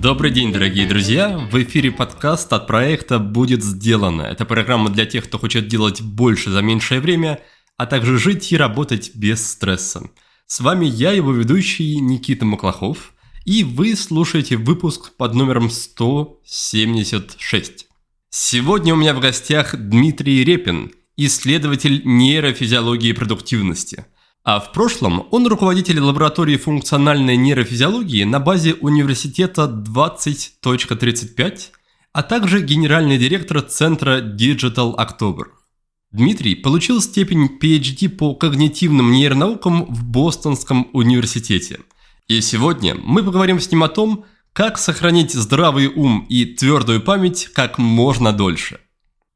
Добрый день, дорогие друзья! В эфире подкаст от проекта «Будет сделано». Это программа для тех, кто хочет делать больше за меньшее время, а также жить и работать без стресса. С вами я, его ведущий Никита Маклахов, и вы слушаете выпуск под номером 176. Сегодня у меня в гостях Дмитрий Репин, исследователь нейрофизиологии продуктивности. А в прошлом он руководитель лаборатории функциональной нейрофизиологии на базе университета 20.35, а также генеральный директор центра Digital October. Дмитрий получил степень PhD по когнитивным нейронаукам в Бостонском университете. И сегодня мы поговорим с ним о том, как сохранить здравый ум и твердую память как можно дольше –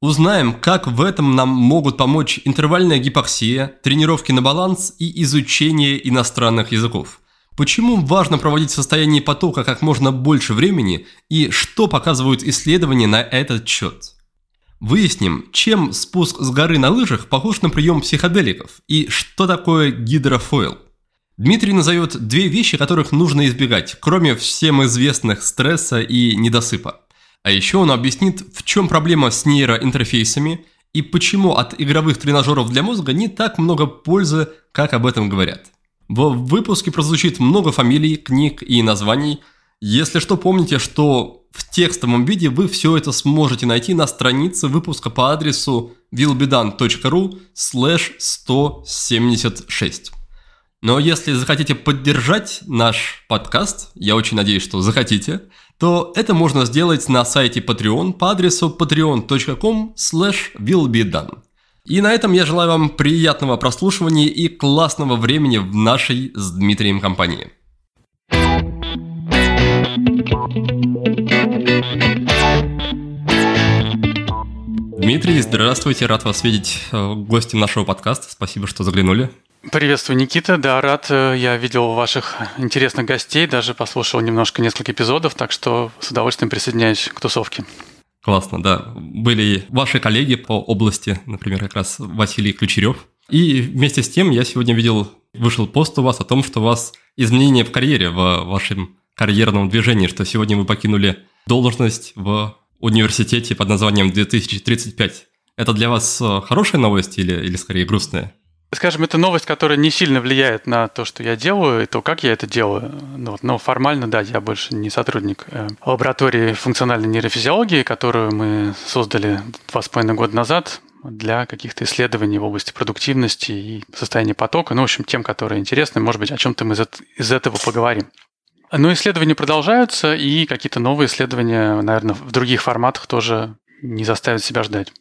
Узнаем, как в этом нам могут помочь интервальная гипоксия, тренировки на баланс и изучение иностранных языков. Почему важно проводить в состоянии потока как можно больше времени и что показывают исследования на этот счет. Выясним, чем спуск с горы на лыжах похож на прием психоделиков и что такое гидрофойл. Дмитрий назовет две вещи, которых нужно избегать, кроме всем известных стресса и недосыпа. А еще он объяснит, в чем проблема с нейроинтерфейсами и почему от игровых тренажеров для мозга не так много пользы, как об этом говорят. В выпуске прозвучит много фамилий, книг и названий. Если что, помните, что в текстовом виде вы все это сможете найти на странице выпуска по адресу willbedone.ru slash 176. Но если захотите поддержать наш подкаст, я очень надеюсь, что захотите – то это можно сделать на сайте Patreon по адресу patreon.com slash willbedone. И на этом я желаю вам приятного прослушивания и классного времени в нашей с Дмитрием компании. Дмитрий, здравствуйте, рад вас видеть э, гостем нашего подкаста. Спасибо, что заглянули. Приветствую, Никита. Да, рад. Э, я видел ваших интересных гостей, даже послушал немножко несколько эпизодов, так что с удовольствием присоединяюсь к тусовке. Классно, да. Были ваши коллеги по области, например, как раз Василий Ключерев. И вместе с тем я сегодня видел, вышел пост у вас о том, что у вас изменения в карьере, в вашем карьерном движении, что сегодня вы покинули должность в университете под названием 2035. Это для вас э, хорошая новость или, или скорее грустная? Скажем, это новость, которая не сильно влияет на то, что я делаю, и то, как я это делаю. Ну, но формально, да, я больше не сотрудник э, лаборатории функциональной нейрофизиологии, которую мы создали два с половиной года назад для каких-то исследований в области продуктивности и состояния потока. Ну, в общем, тем, которые интересны, может быть, о чем-то мы из этого поговорим. Но исследования продолжаются, и какие-то новые исследования, наверное, в других форматах тоже не заставят себя ждать.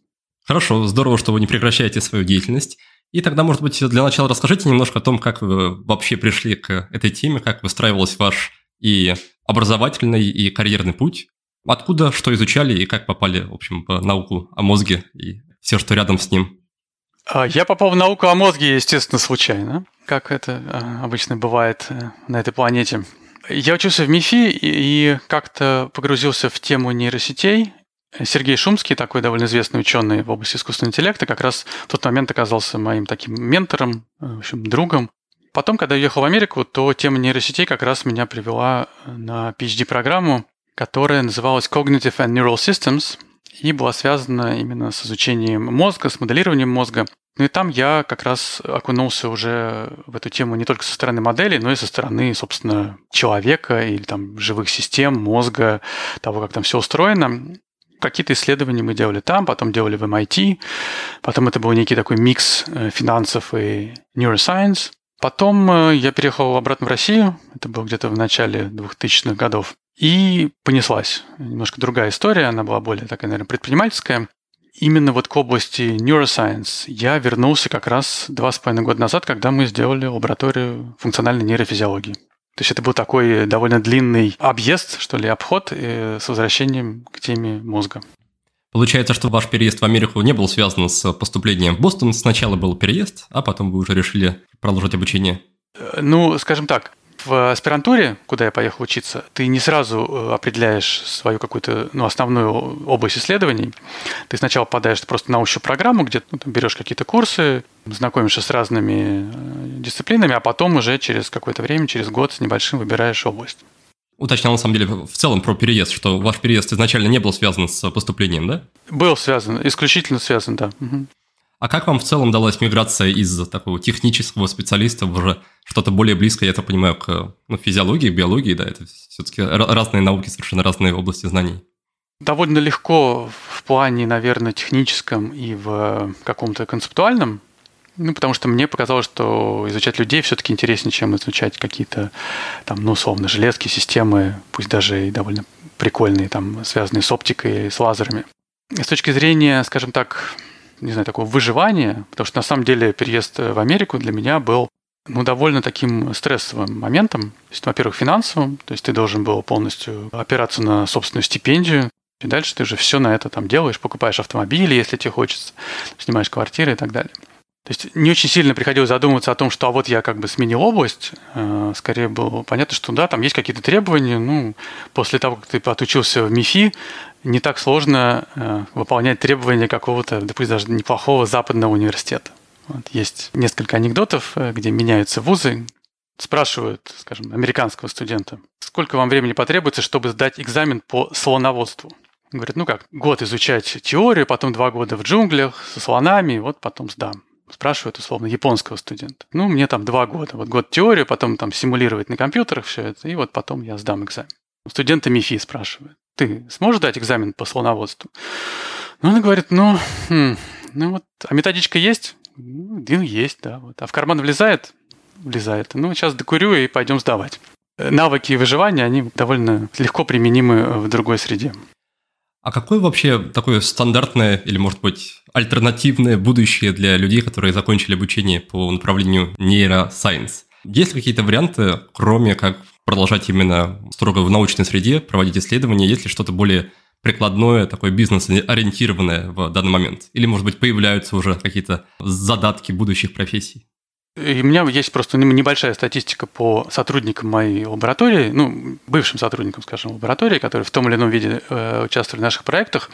Хорошо, здорово, что вы не прекращаете свою деятельность. И тогда, может быть, для начала расскажите немножко о том, как вы вообще пришли к этой теме, как выстраивался ваш и образовательный, и карьерный путь. Откуда, что изучали и как попали, в общем, в науку о мозге и все, что рядом с ним? А, я попал в науку о мозге, естественно, случайно, как это а, обычно бывает э, на этой планете. Я учился в МИФИ и как-то погрузился в тему нейросетей Сергей Шумский, такой довольно известный ученый в области искусственного интеллекта, как раз в тот момент оказался моим таким ментором, э, в общем, другом. Потом, когда я уехал в Америку, то тема нейросетей как раз меня привела на PhD-программу, которая называлась Cognitive and Neural Systems и была связана именно с изучением мозга, с моделированием мозга. Ну и там я как раз окунулся уже в эту тему не только со стороны моделей, но и со стороны, собственно, человека или там живых систем, мозга, того, как там все устроено какие-то исследования мы делали там, потом делали в MIT, потом это был некий такой микс э, финансов и neuroscience. Потом э, я переехал обратно в Россию, это было где-то в начале 2000-х годов, и понеслась. Немножко другая история, она была более такая, наверное, предпринимательская. Именно вот к области neuroscience я вернулся как раз два с половиной года назад, когда мы сделали лабораторию функциональной нейрофизиологии. То есть это был такой довольно длинный объезд, что ли, обход э, с возвращением к теме мозга. Получается, что ваш переезд в Америку не был связан с поступлением в Бостон. Сначала был переезд, а потом вы уже решили продолжить обучение. Э, ну, скажем так, в аспирантуре, куда я поехал учиться, ты не сразу э, определяешь свою какую-то ну, основную область исследований. Ты сначала попадаешь просто на общую программу, где ну, берешь какие-то курсы, знакомишься с разными э, дисциплинами, а потом уже через какое-то время, через год с небольшим выбираешь область. Уточнял, на самом деле, в целом про переезд, что ваш переезд изначально не был связан с поступлением, да? Был связан, исключительно связан, да. Угу. А как вам в целом далась миграция из такого технического специалиста в уже что-то более близкое, я так понимаю, к ну, физиологии, биологии, да, это все-таки разные науки, совершенно разные области знаний? Довольно легко в плане, наверное, техническом и в каком-то концептуальном, ну, потому что мне показалось, что изучать людей все-таки интереснее, чем изучать какие-то там, ну, условно, железки, системы, пусть даже и довольно прикольные, там, связанные с оптикой, с лазерами. с точки зрения, скажем так, не знаю, такого выживания, потому что на самом деле переезд в Америку для меня был ну, довольно таким стрессовым моментом. То есть, во-первых, финансовым, то есть ты должен был полностью опираться на собственную стипендию, и дальше ты уже все на это там делаешь, покупаешь автомобили, если тебе хочется, снимаешь квартиры и так далее. То есть не очень сильно приходилось задумываться о том, что а вот я как бы сменил область. Э, скорее было понятно, что да, там есть какие-то требования. Ну, после того, как ты отучился в МИФИ, не так сложно э, выполнять требования какого-то, допустим, даже неплохого западного университета. Вот, есть несколько анекдотов, э, где меняются вузы, спрашивают, скажем, американского студента, сколько вам времени потребуется, чтобы сдать экзамен по слоноводству? Говорит, ну как, год изучать теорию, потом два года в джунглях со слонами, вот потом сдам спрашивают условно японского студента. Ну, мне там два года. Вот год теорию, потом там симулировать на компьютерах все это, и вот потом я сдам экзамен. Студента МИФИ спрашивает. Ты сможешь дать экзамен по слоноводству? Ну, он говорит, ну, хм, ну вот, а методичка есть? Ну, есть, да. Вот. А в карман влезает? Влезает. Ну, сейчас докурю и пойдем сдавать. Навыки выживания, они довольно легко применимы в другой среде. А какое вообще такое стандартное или, может быть, альтернативное будущее для людей, которые закончили обучение по направлению нейросайенс? Есть ли какие-то варианты, кроме как продолжать именно строго в научной среде, проводить исследования? Есть ли что-то более прикладное, такое бизнес-ориентированное в данный момент? Или, может быть, появляются уже какие-то задатки будущих профессий? И у меня есть просто небольшая статистика по сотрудникам моей лаборатории, ну, бывшим сотрудникам, скажем, лаборатории, которые в том или ином виде э, участвовали в наших проектах.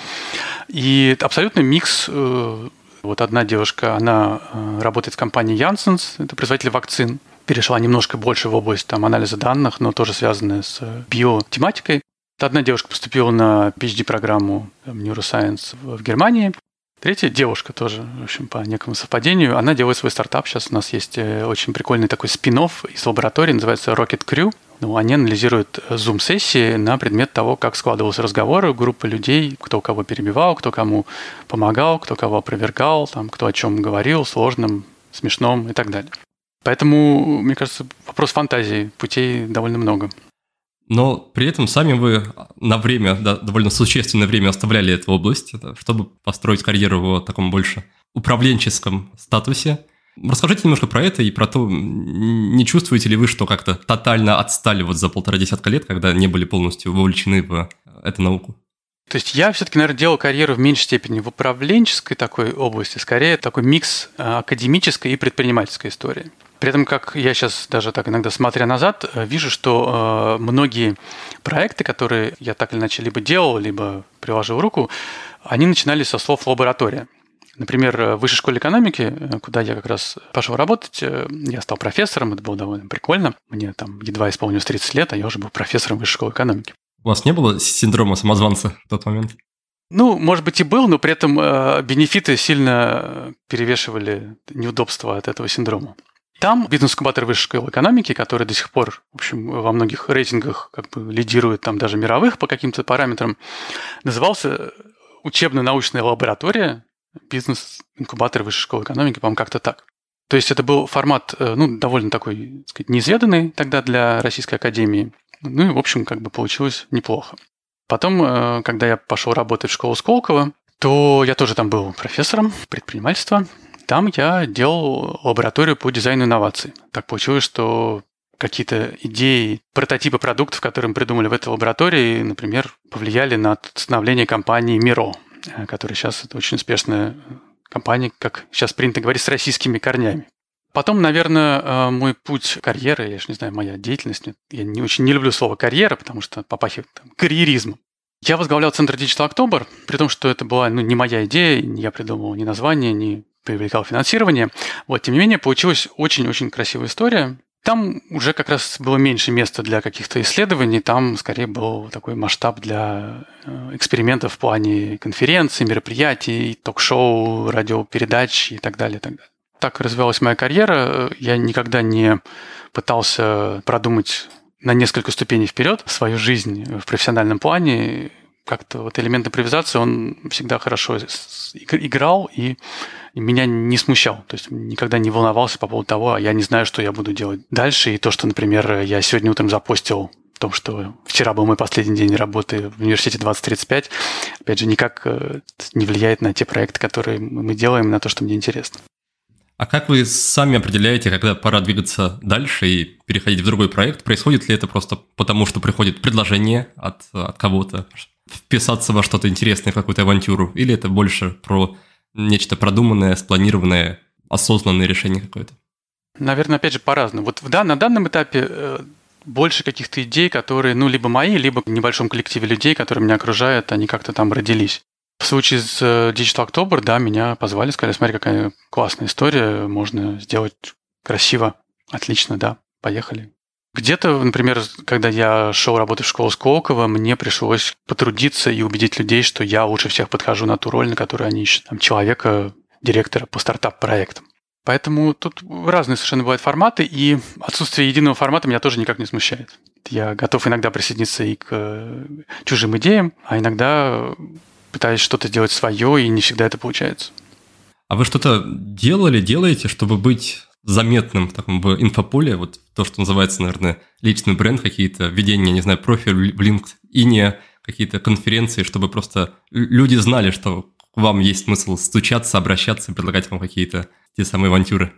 И абсолютно микс. Э, вот одна девушка, она э, работает в компании Janssens, это производитель вакцин, перешла немножко больше в область там, анализа данных, но тоже связанная с биотематикой. Одна девушка поступила на PhD-программу Neuroscience в Германии, Третья девушка тоже, в общем, по некому совпадению, она делает свой стартап. Сейчас у нас есть э, очень прикольный такой спин из лаборатории, называется Rocket Crew. Ну, они анализируют зум-сессии э, на предмет того, как складывался разговор у группы людей, кто кого перебивал, кто кому помогал, кто кого опровергал, там, кто о чем говорил, сложном, смешном и так далее. Поэтому, мне кажется, вопрос фантазии, путей довольно много. Но при этом сами вы на время, да, довольно существенное время оставляли эту область, чтобы построить карьеру в таком больше управленческом статусе. Расскажите немножко про это и про то, не чувствуете ли вы, что как-то тотально отстали вот за полтора десятка лет, когда не были полностью вовлечены в эту науку? То есть я все-таки, наверное, делал карьеру в меньшей степени в управленческой такой области, скорее такой микс э, академической и предпринимательской истории. При этом, как я сейчас даже так иногда смотря назад, э, вижу, что э, многие проекты, которые я так или иначе либо делал, либо приложил руку, они начинались со слов «лаборатория». Например, в высшей школе экономики, куда я как раз пошел работать, я стал профессором, это было довольно прикольно. Мне там едва исполнилось 30 лет, а я уже был профессором высшей школы экономики. У вас не было синдрома самозванца в тот момент? Ну, может быть, и был, но при этом э, бенефиты сильно перевешивали неудобства от этого синдрома. Там бизнес-инкубатор высшей школы экономики, который до сих пор, в общем, во многих рейтингах как бы лидирует там даже мировых по каким-то параметрам, назывался учебно-научная лаборатория бизнес-инкубатор высшей школы экономики, по-моему, как-то так. То есть это был формат, э, ну, довольно такой, так сказать, неизведанный тогда для Российской Академии. Ну и, в общем, как бы получилось неплохо. Потом, э, когда я пошел работать в школу Сколково, то я тоже там был профессором предпринимательства. Там я делал лабораторию по дизайну инноваций. Так получилось, что какие-то идеи, прототипы продуктов, которые мы придумали в этой лаборатории, например, повлияли на становление компании Миро, которая сейчас это очень успешная компания, как сейчас принято говорить, с российскими корнями. Потом, наверное, э, мой путь карьеры, я же не знаю, моя деятельность, я не очень не люблю слово карьера, потому что попахивает там, карьеризмом. Я возглавлял Центр Digital October, при том, что это была ну, не моя идея, я придумывал ни название, ни привлекал финансирование. Вот, тем не менее, получилась очень-очень красивая история. Там уже как раз было меньше места для каких-то исследований, там скорее был такой масштаб для э, экспериментов в плане конференций, мероприятий, ток-шоу, радиопередач и так далее, так далее. Так развивалась моя карьера. Я никогда не пытался продумать на несколько ступеней вперед свою жизнь в профессиональном плане. Как-то вот элемент импровизации, он всегда хорошо играл и меня не смущал. То есть никогда не волновался по поводу того, а я не знаю, что я буду делать дальше. И то, что, например, я сегодня утром запостил в том, что вчера был мой последний день работы в университете 2035, опять же, никак э, не влияет на те проекты, которые мы делаем, на то, что мне интересно. А как вы сами определяете, когда пора двигаться дальше и переходить в другой проект? Происходит ли это просто потому, что приходит предложение от, от кого-то вписаться во что-то интересное, в какую-то авантюру? Или это больше про нечто продуманное, спланированное, осознанное решение какое-то? Наверное, опять же, по-разному. Вот в, да, на данном этапе э, больше каких-то идей, которые, ну, либо мои, либо в небольшом коллективе людей, которые меня окружают, они как-то там родились. В случае с э, Digital October, да, меня позвали, сказали, смотри, какая классная история, можно сделать красиво, отлично, да, поехали. Где-то, например, когда я шел работать в школу Сколково, мне пришлось потрудиться и убедить людей, что я лучше всех подхожу на ту роль, на которую они ищут там, человека, директора по стартап-проектам. Поэтому тут разные совершенно бывают форматы, и отсутствие единого формата меня тоже никак не смущает. Я готов иногда присоединиться и к э, чужим идеям, а иногда пытаюсь что-то сделать свое, и не всегда это получается. А вы что-то делали, делаете, чтобы быть заметным в таком в инфополе, вот то, что называется, наверное, личный бренд, какие-то введения, не знаю, профиль в LinkedIn, какие-то конференции, чтобы просто люди знали, что вам есть смысл стучаться, обращаться, предлагать вам какие-то те самые авантюры.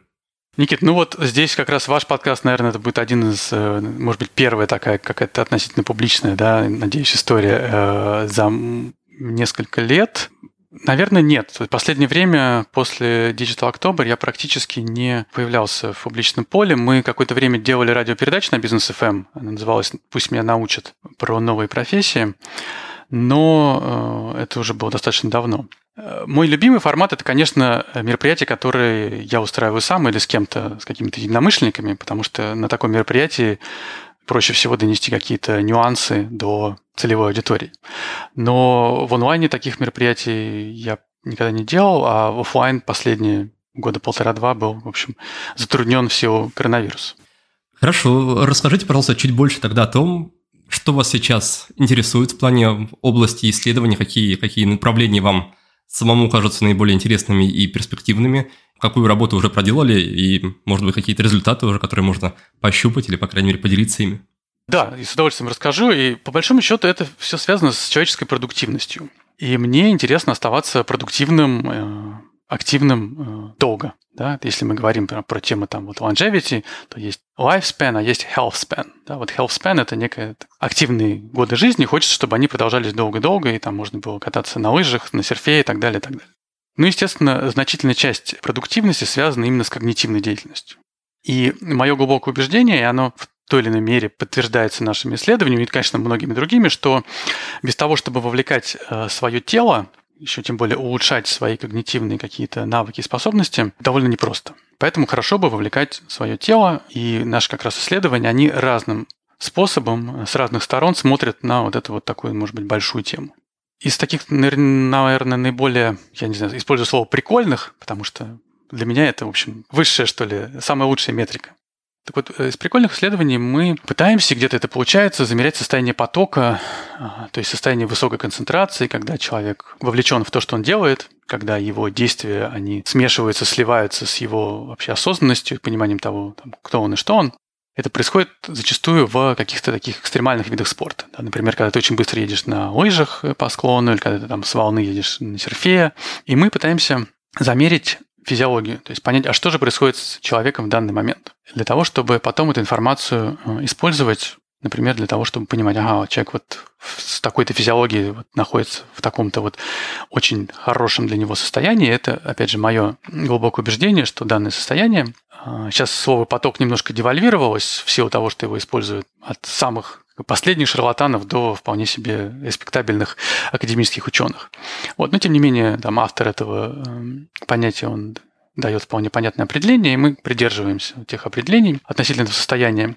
Никит, ну вот здесь как раз ваш подкаст, наверное, это будет один из, э, может быть, первая такая какая-то относительно публичная, да, надеюсь, история э, за несколько лет. Наверное, нет. В последнее время, после Digital October, я практически не появлялся в публичном поле. Мы какое-то время делали радиопередачу на Бизнес FM. Она называлась «Пусть меня научат» про новые профессии. Но э, это уже было достаточно давно. Э, мой любимый формат – это, конечно, мероприятие, которое я устраиваю сам или с кем-то, с какими-то единомышленниками, потому что на таком мероприятии проще всего донести какие-то нюансы до целевой аудитории. Но в онлайне таких мероприятий я никогда не делал, а в офлайн последние года полтора-два был, в общем, затруднен в силу коронавируса. Хорошо. Расскажите, пожалуйста, чуть больше тогда о том, что вас сейчас интересует в плане области исследований, какие, какие направления вам самому кажутся наиболее интересными и перспективными, какую работу уже проделали и, может быть, какие-то результаты уже, которые можно пощупать или, по крайней мере, поделиться ими. Да, и с удовольствием расскажу. И по большому счету это все связано с человеческой продуктивностью. И мне интересно оставаться продуктивным, э, активным э, долго. Да? Если мы говорим про, про тему там, вот longevity, то есть lifespan, а есть health span. Да? Вот health span – это некие активные годы жизни. Хочется, чтобы они продолжались долго-долго, и там можно было кататься на лыжах, на серфе и так далее, и так далее. Ну, естественно, значительная часть продуктивности связана именно с когнитивной деятельностью. И мое глубокое убеждение, и оно в той или иной мере подтверждается нашими исследованиями и, конечно, многими другими, что без того, чтобы вовлекать э, свое тело, еще тем более улучшать свои когнитивные какие-то навыки и способности, довольно непросто. Поэтому хорошо бы вовлекать свое тело, и наши как раз исследования, они разным способом, с разных сторон смотрят на вот эту вот такую, может быть, большую тему. Из таких, наверное, наиболее, я не знаю, использую слово прикольных, потому что для меня это, в общем, высшая, что ли, самая лучшая метрика. Так вот, э, из прикольных исследований мы пытаемся, где-то это получается, замерять состояние потока, а, то есть состояние высокой концентрации, когда человек вовлечен в то, что он делает, когда его действия, они смешиваются, сливаются с его вообще осознанностью, пониманием того, там, кто он и что он. Это происходит зачастую в каких-то таких экстремальных видах спорта. Да, например, когда ты очень быстро едешь на лыжах по склону, или когда ты там с волны едешь на серфе. И мы пытаемся замерить физиологию, то есть понять, а что же происходит с человеком в данный момент, для того, чтобы потом эту информацию э, использовать Например, для того, чтобы понимать, ага, человек вот с такой-то физиологией вот находится в таком-то вот очень хорошем для него состоянии. Это, опять же, мое глубокое убеждение, что данное состояние, а, сейчас слово «поток» немножко девальвировалось в силу того, что его используют от самых последних шарлатанов до вполне себе респектабельных академических ученых. Вот, но тем не менее, там автор этого эм, понятия, он дает вполне понятное определение, и мы придерживаемся тех определений относительно состояния.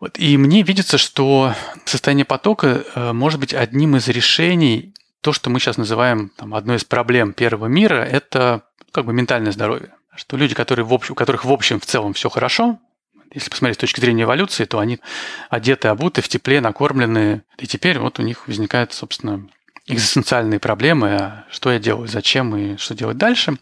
Вот, и мне видится, что состояние потока э, может быть одним из решений, то, что мы сейчас называем там, одной из проблем первого мира, это как бы ментальное здоровье. Что люди, которые в общем, у которых в общем в целом все хорошо, если посмотреть с точки зрения эволюции, то они одеты, обуты, в тепле, накормленные. И теперь вот у них возникают, собственно, экзистенциальные проблемы, а что я делаю, зачем и что делать дальше.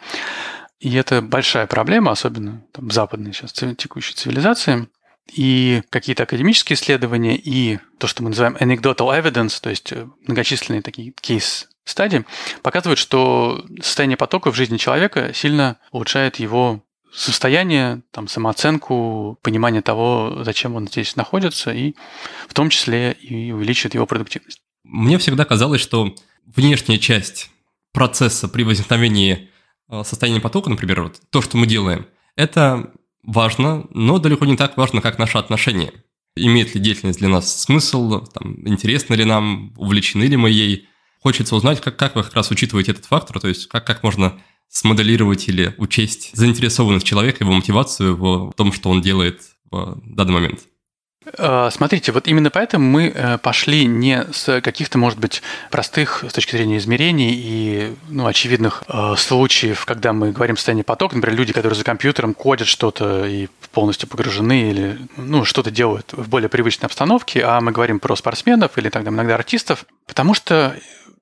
И это большая проблема, особенно там, в западной сейчас текущей цивилизации. И какие-то академические исследования, и то, что мы называем anecdotal evidence, то есть э, многочисленные такие кейс стадии, показывают, что состояние потока в жизни человека сильно улучшает его состояние, там, самооценку, понимание того, зачем он здесь находится, и в том числе и увеличивает его продуктивность. Мне всегда казалось, что внешняя часть процесса при возникновении э, состояния потока, например, вот то, что мы делаем, это важно, но далеко не так важно, как наши отношения. Имеет ли деятельность для нас смысл, там, интересно ли нам, увлечены ли мы ей. Хочется узнать, как, как вы как раз учитываете этот фактор, то есть как, как можно смоделировать или учесть заинтересованность человека, его мотивацию в том, что он делает в данный момент. Э, смотрите, вот именно поэтому мы э, пошли не с каких-то, может быть, простых с точки зрения измерений и ну, очевидных э, случаев, когда мы говорим о состоянии потока, например, люди, которые за компьютером кодят что-то и полностью погружены или ну, что-то делают в более привычной обстановке, а мы говорим про спортсменов или тогда иногда артистов, потому что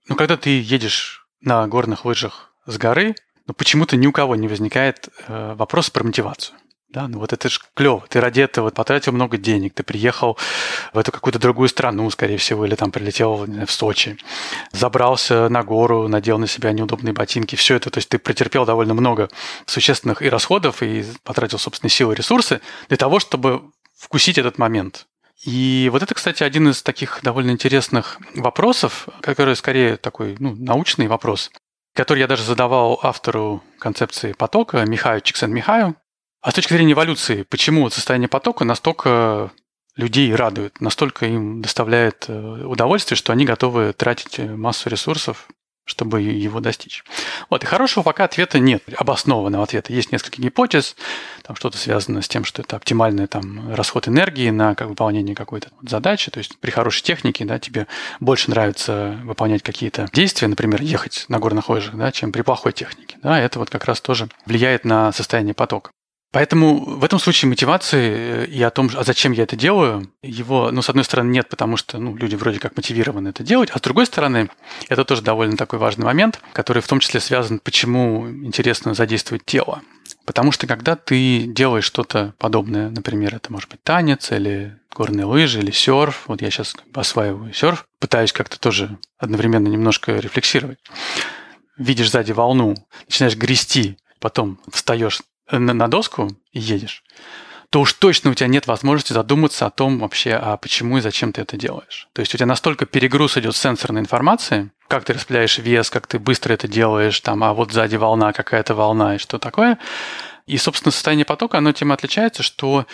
ну, когда ты едешь на горных лыжах с горы, но почему-то ни у кого не возникает э, вопрос про мотивацию. Да, ну вот это же клево. Ты ради этого потратил много денег, ты приехал в эту какую-то другую страну, скорее всего, или там прилетел знаю, в Сочи, забрался на гору, надел на себя неудобные ботинки, все это. То есть ты претерпел довольно много существенных и расходов, и потратил собственные силы и ресурсы для того, чтобы вкусить этот момент. И вот это, кстати, один из таких довольно интересных вопросов, который скорее такой ну, научный вопрос который я даже задавал автору концепции потока Михаю Чиксен-Михаю. А с точки зрения эволюции, почему состояние потока настолько людей радует, настолько им доставляет э, удовольствие, что они готовы тратить массу ресурсов чтобы его достичь. Вот, и хорошего пока ответа нет, обоснованного ответа. Есть несколько гипотез, там что-то связано с тем, что это оптимальный там, расход энергии на как, выполнение какой-то задачи. То есть при хорошей технике да, тебе больше нравится выполнять какие-то действия, например, ехать на горных лыжах, да, чем при плохой технике. Да, это вот как раз тоже влияет на состояние потока. Поэтому в этом случае мотивации э, и о том, а зачем я это делаю, его, ну, с одной стороны, нет, потому что ну, люди вроде как мотивированы это делать, а с другой стороны, это тоже довольно такой важный момент, который в том числе связан, почему интересно задействовать тело. Потому что когда ты делаешь что-то подобное, например, это может быть танец или горные лыжи или серф, вот я сейчас как бы осваиваю серф, пытаюсь как-то тоже одновременно немножко рефлексировать. Видишь сзади волну, начинаешь грести, потом встаешь на, на доску и едешь, то уж точно у тебя нет возможности задуматься о том вообще, а почему и зачем ты это делаешь. То есть у тебя настолько перегруз идет сенсорной информации, как ты распределяешь вес, как ты быстро это делаешь, там, а вот сзади волна, какая-то волна и что такое. И, собственно, состояние потока, оно тем отличается, что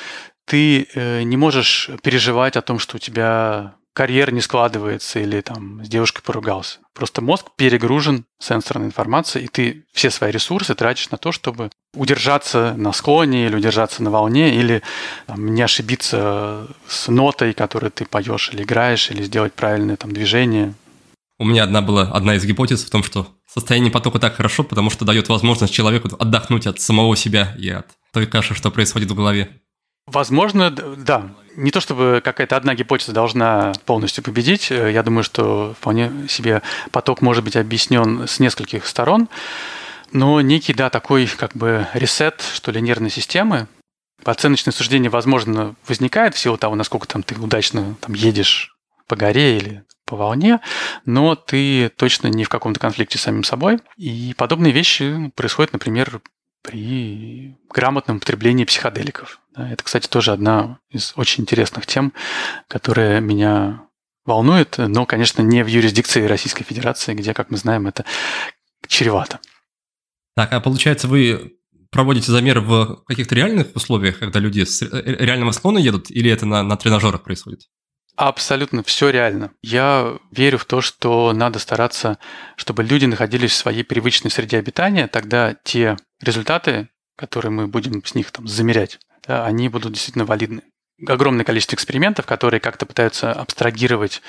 ты э, не можешь переживать о том, что у тебя карьера не складывается или там с девушкой поругался. Просто мозг перегружен сенсорной информацией, и ты все свои ресурсы тратишь на то, чтобы удержаться на склоне или удержаться на волне, или там, не ошибиться с нотой, которую ты поешь или играешь, или сделать правильное там движение. У меня одна была одна из гипотез в том, что состояние потока так хорошо, потому что дает возможность человеку отдохнуть от самого себя и от той каши, что происходит в голове. Возможно, да. Не то чтобы какая-то одна гипотеза должна полностью победить. Я думаю, что вполне себе поток может быть объяснен с нескольких сторон. Но некий, да, такой как бы ресет, что ли, нервной системы, оценочное суждение, возможно, возникает в силу того, насколько там ты удачно там едешь по горе или по волне, но ты точно не в каком-то конфликте с самим собой. И подобные вещи происходят, например, при грамотном потреблении психоделиков. Это, кстати, тоже одна из очень интересных тем, которая меня волнует, но, конечно, не в юрисдикции Российской Федерации, где, как мы знаем, это чревато. Так, а получается, вы проводите замеры в каких-то реальных условиях, когда люди с реального склона едут, или это на, на тренажерах происходит? Абсолютно все реально. Я верю в то, что надо стараться, чтобы люди находились в своей привычной среде обитания, тогда те результаты, которые мы будем с них там замерять, да, они будут действительно валидны. Огромное количество экспериментов, которые как-то пытаются абстрагировать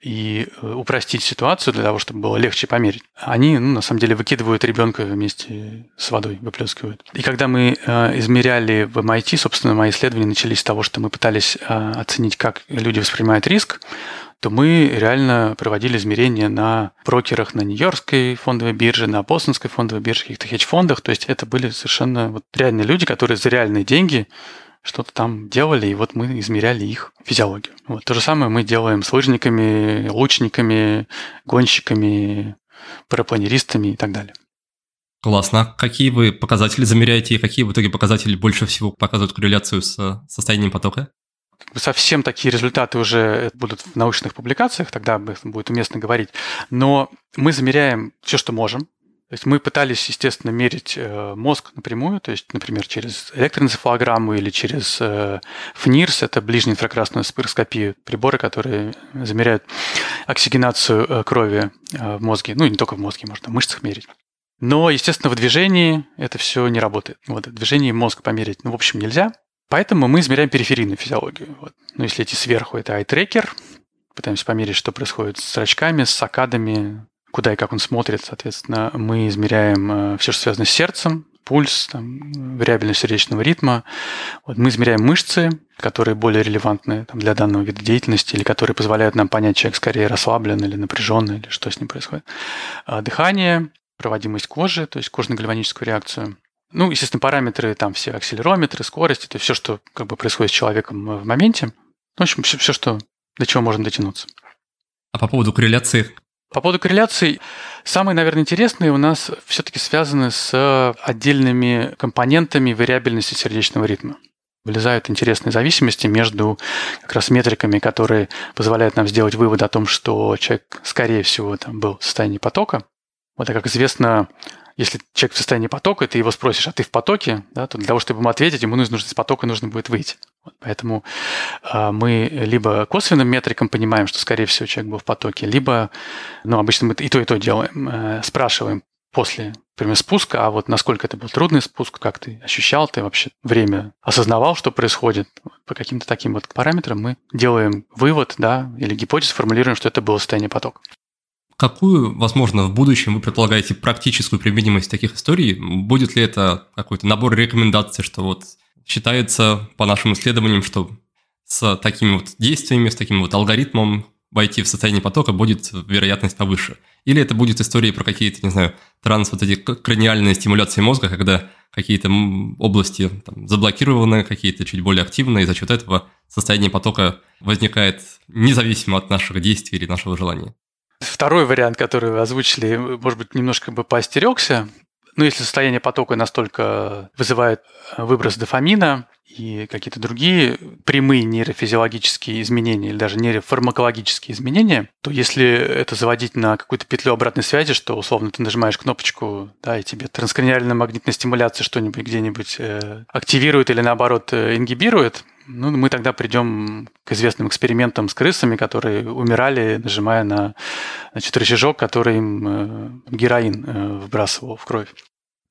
и э, упростить ситуацию для того, чтобы было легче померить. Они, ну, на самом деле, выкидывают ребенка вместе с водой, выплескивают. И когда мы э, измеряли в MIT, собственно, мои исследования начались с того, что мы пытались э, оценить, как люди воспринимают риск, то мы реально проводили измерения на брокерах на Нью-Йоркской фондовой бирже, на Бостонской фондовой бирже, каких-то хедж-фондах. То есть это были совершенно вот реальные люди, которые за реальные деньги что-то там делали, и вот мы измеряли их физиологию. Вот. То же самое мы делаем с лыжниками, лучниками, гонщиками, парапланеристами и так далее. Классно. Какие вы показатели замеряете и какие в итоге показатели больше всего показывают корреляцию с состоянием потока? Совсем такие результаты уже будут в научных публикациях, тогда об этом будет уместно говорить. Но мы замеряем все, что можем. То есть мы пытались, естественно, мерить э, мозг напрямую, то есть, например, через электроэнцефалограмму или через э, ФНИРС, это ближнюю инфракрасную спироскопию, приборы, которые замеряют оксигенацию э, крови в мозге, ну и не только в мозге, можно в мышцах мерить. Но, естественно, в движении это все не работает. Вот, в движении мозг померить, ну, в общем, нельзя. Поэтому мы измеряем периферийную физиологию. Вот. Ну, если идти сверху, это eye-tracker, пытаемся померить, что происходит с зрачками, с сакадами, куда и как он смотрит, соответственно, мы измеряем э, все, что связано с сердцем, пульс, там, вариабельность сердечного ритма. Вот мы измеряем мышцы, которые более релевантны там, для данного вида деятельности или которые позволяют нам понять, человек скорее расслаблен или напряжен, или что с ним происходит. А дыхание, проводимость кожи, то есть кожно-гальваническую реакцию. Ну, естественно, параметры там все акселерометры, скорости, это все, что как бы происходит с человеком в моменте. В общем, все, все что, до чего можно дотянуться. А по поводу корреляции, по поводу корреляций, самые, наверное, интересные у нас все-таки связаны с отдельными компонентами вариабельности сердечного ритма. Вылезают интересные зависимости между как раз метриками, которые позволяют нам сделать вывод о том, что человек, скорее всего, там, был в состоянии потока. Вот, а как известно, если человек в состоянии потока, ты его спросишь, а ты в потоке, да, то для того, чтобы ему ответить, ему нужно из потока нужно будет выйти. Поэтому э, мы либо косвенным метриком понимаем, что, скорее всего, человек был в потоке, либо, ну, обычно мы и то, и то делаем, э, спрашиваем после, например, спуска, а вот насколько это был трудный спуск, как ты ощущал, ты вообще время осознавал, что происходит. По каким-то таким вот параметрам мы делаем вывод, да, или гипотезу формулируем, что это было состояние потока. Какую, возможно, в будущем вы предполагаете практическую применимость таких историй? Будет ли это какой-то набор рекомендаций, что вот считается по нашим исследованиям, что с такими вот действиями, с таким вот алгоритмом войти в состояние потока будет вероятность повыше? Или это будет история про какие-то, не знаю, транс, вот эти краниальные стимуляции мозга, когда какие-то области там, заблокированы, какие-то чуть более активные, и за счет этого состояние потока возникает независимо от наших действий или нашего желания? Второй вариант, который вы озвучили, может быть, немножко бы поостерегся. Ну, если состояние потока настолько вызывает выброс дофамина и какие-то другие прямые нейрофизиологические изменения или даже нейрофармакологические изменения, то если это заводить на какую-то петлю обратной связи, что условно ты нажимаешь кнопочку, да, и тебе транскраниальная магнитная стимуляция что-нибудь где-нибудь э, активирует или наоборот э, ингибирует, ну, мы тогда придем к известным экспериментам с крысами, которые умирали, нажимая на значит, рычажок, который им э, героин э, выбрасывал в кровь.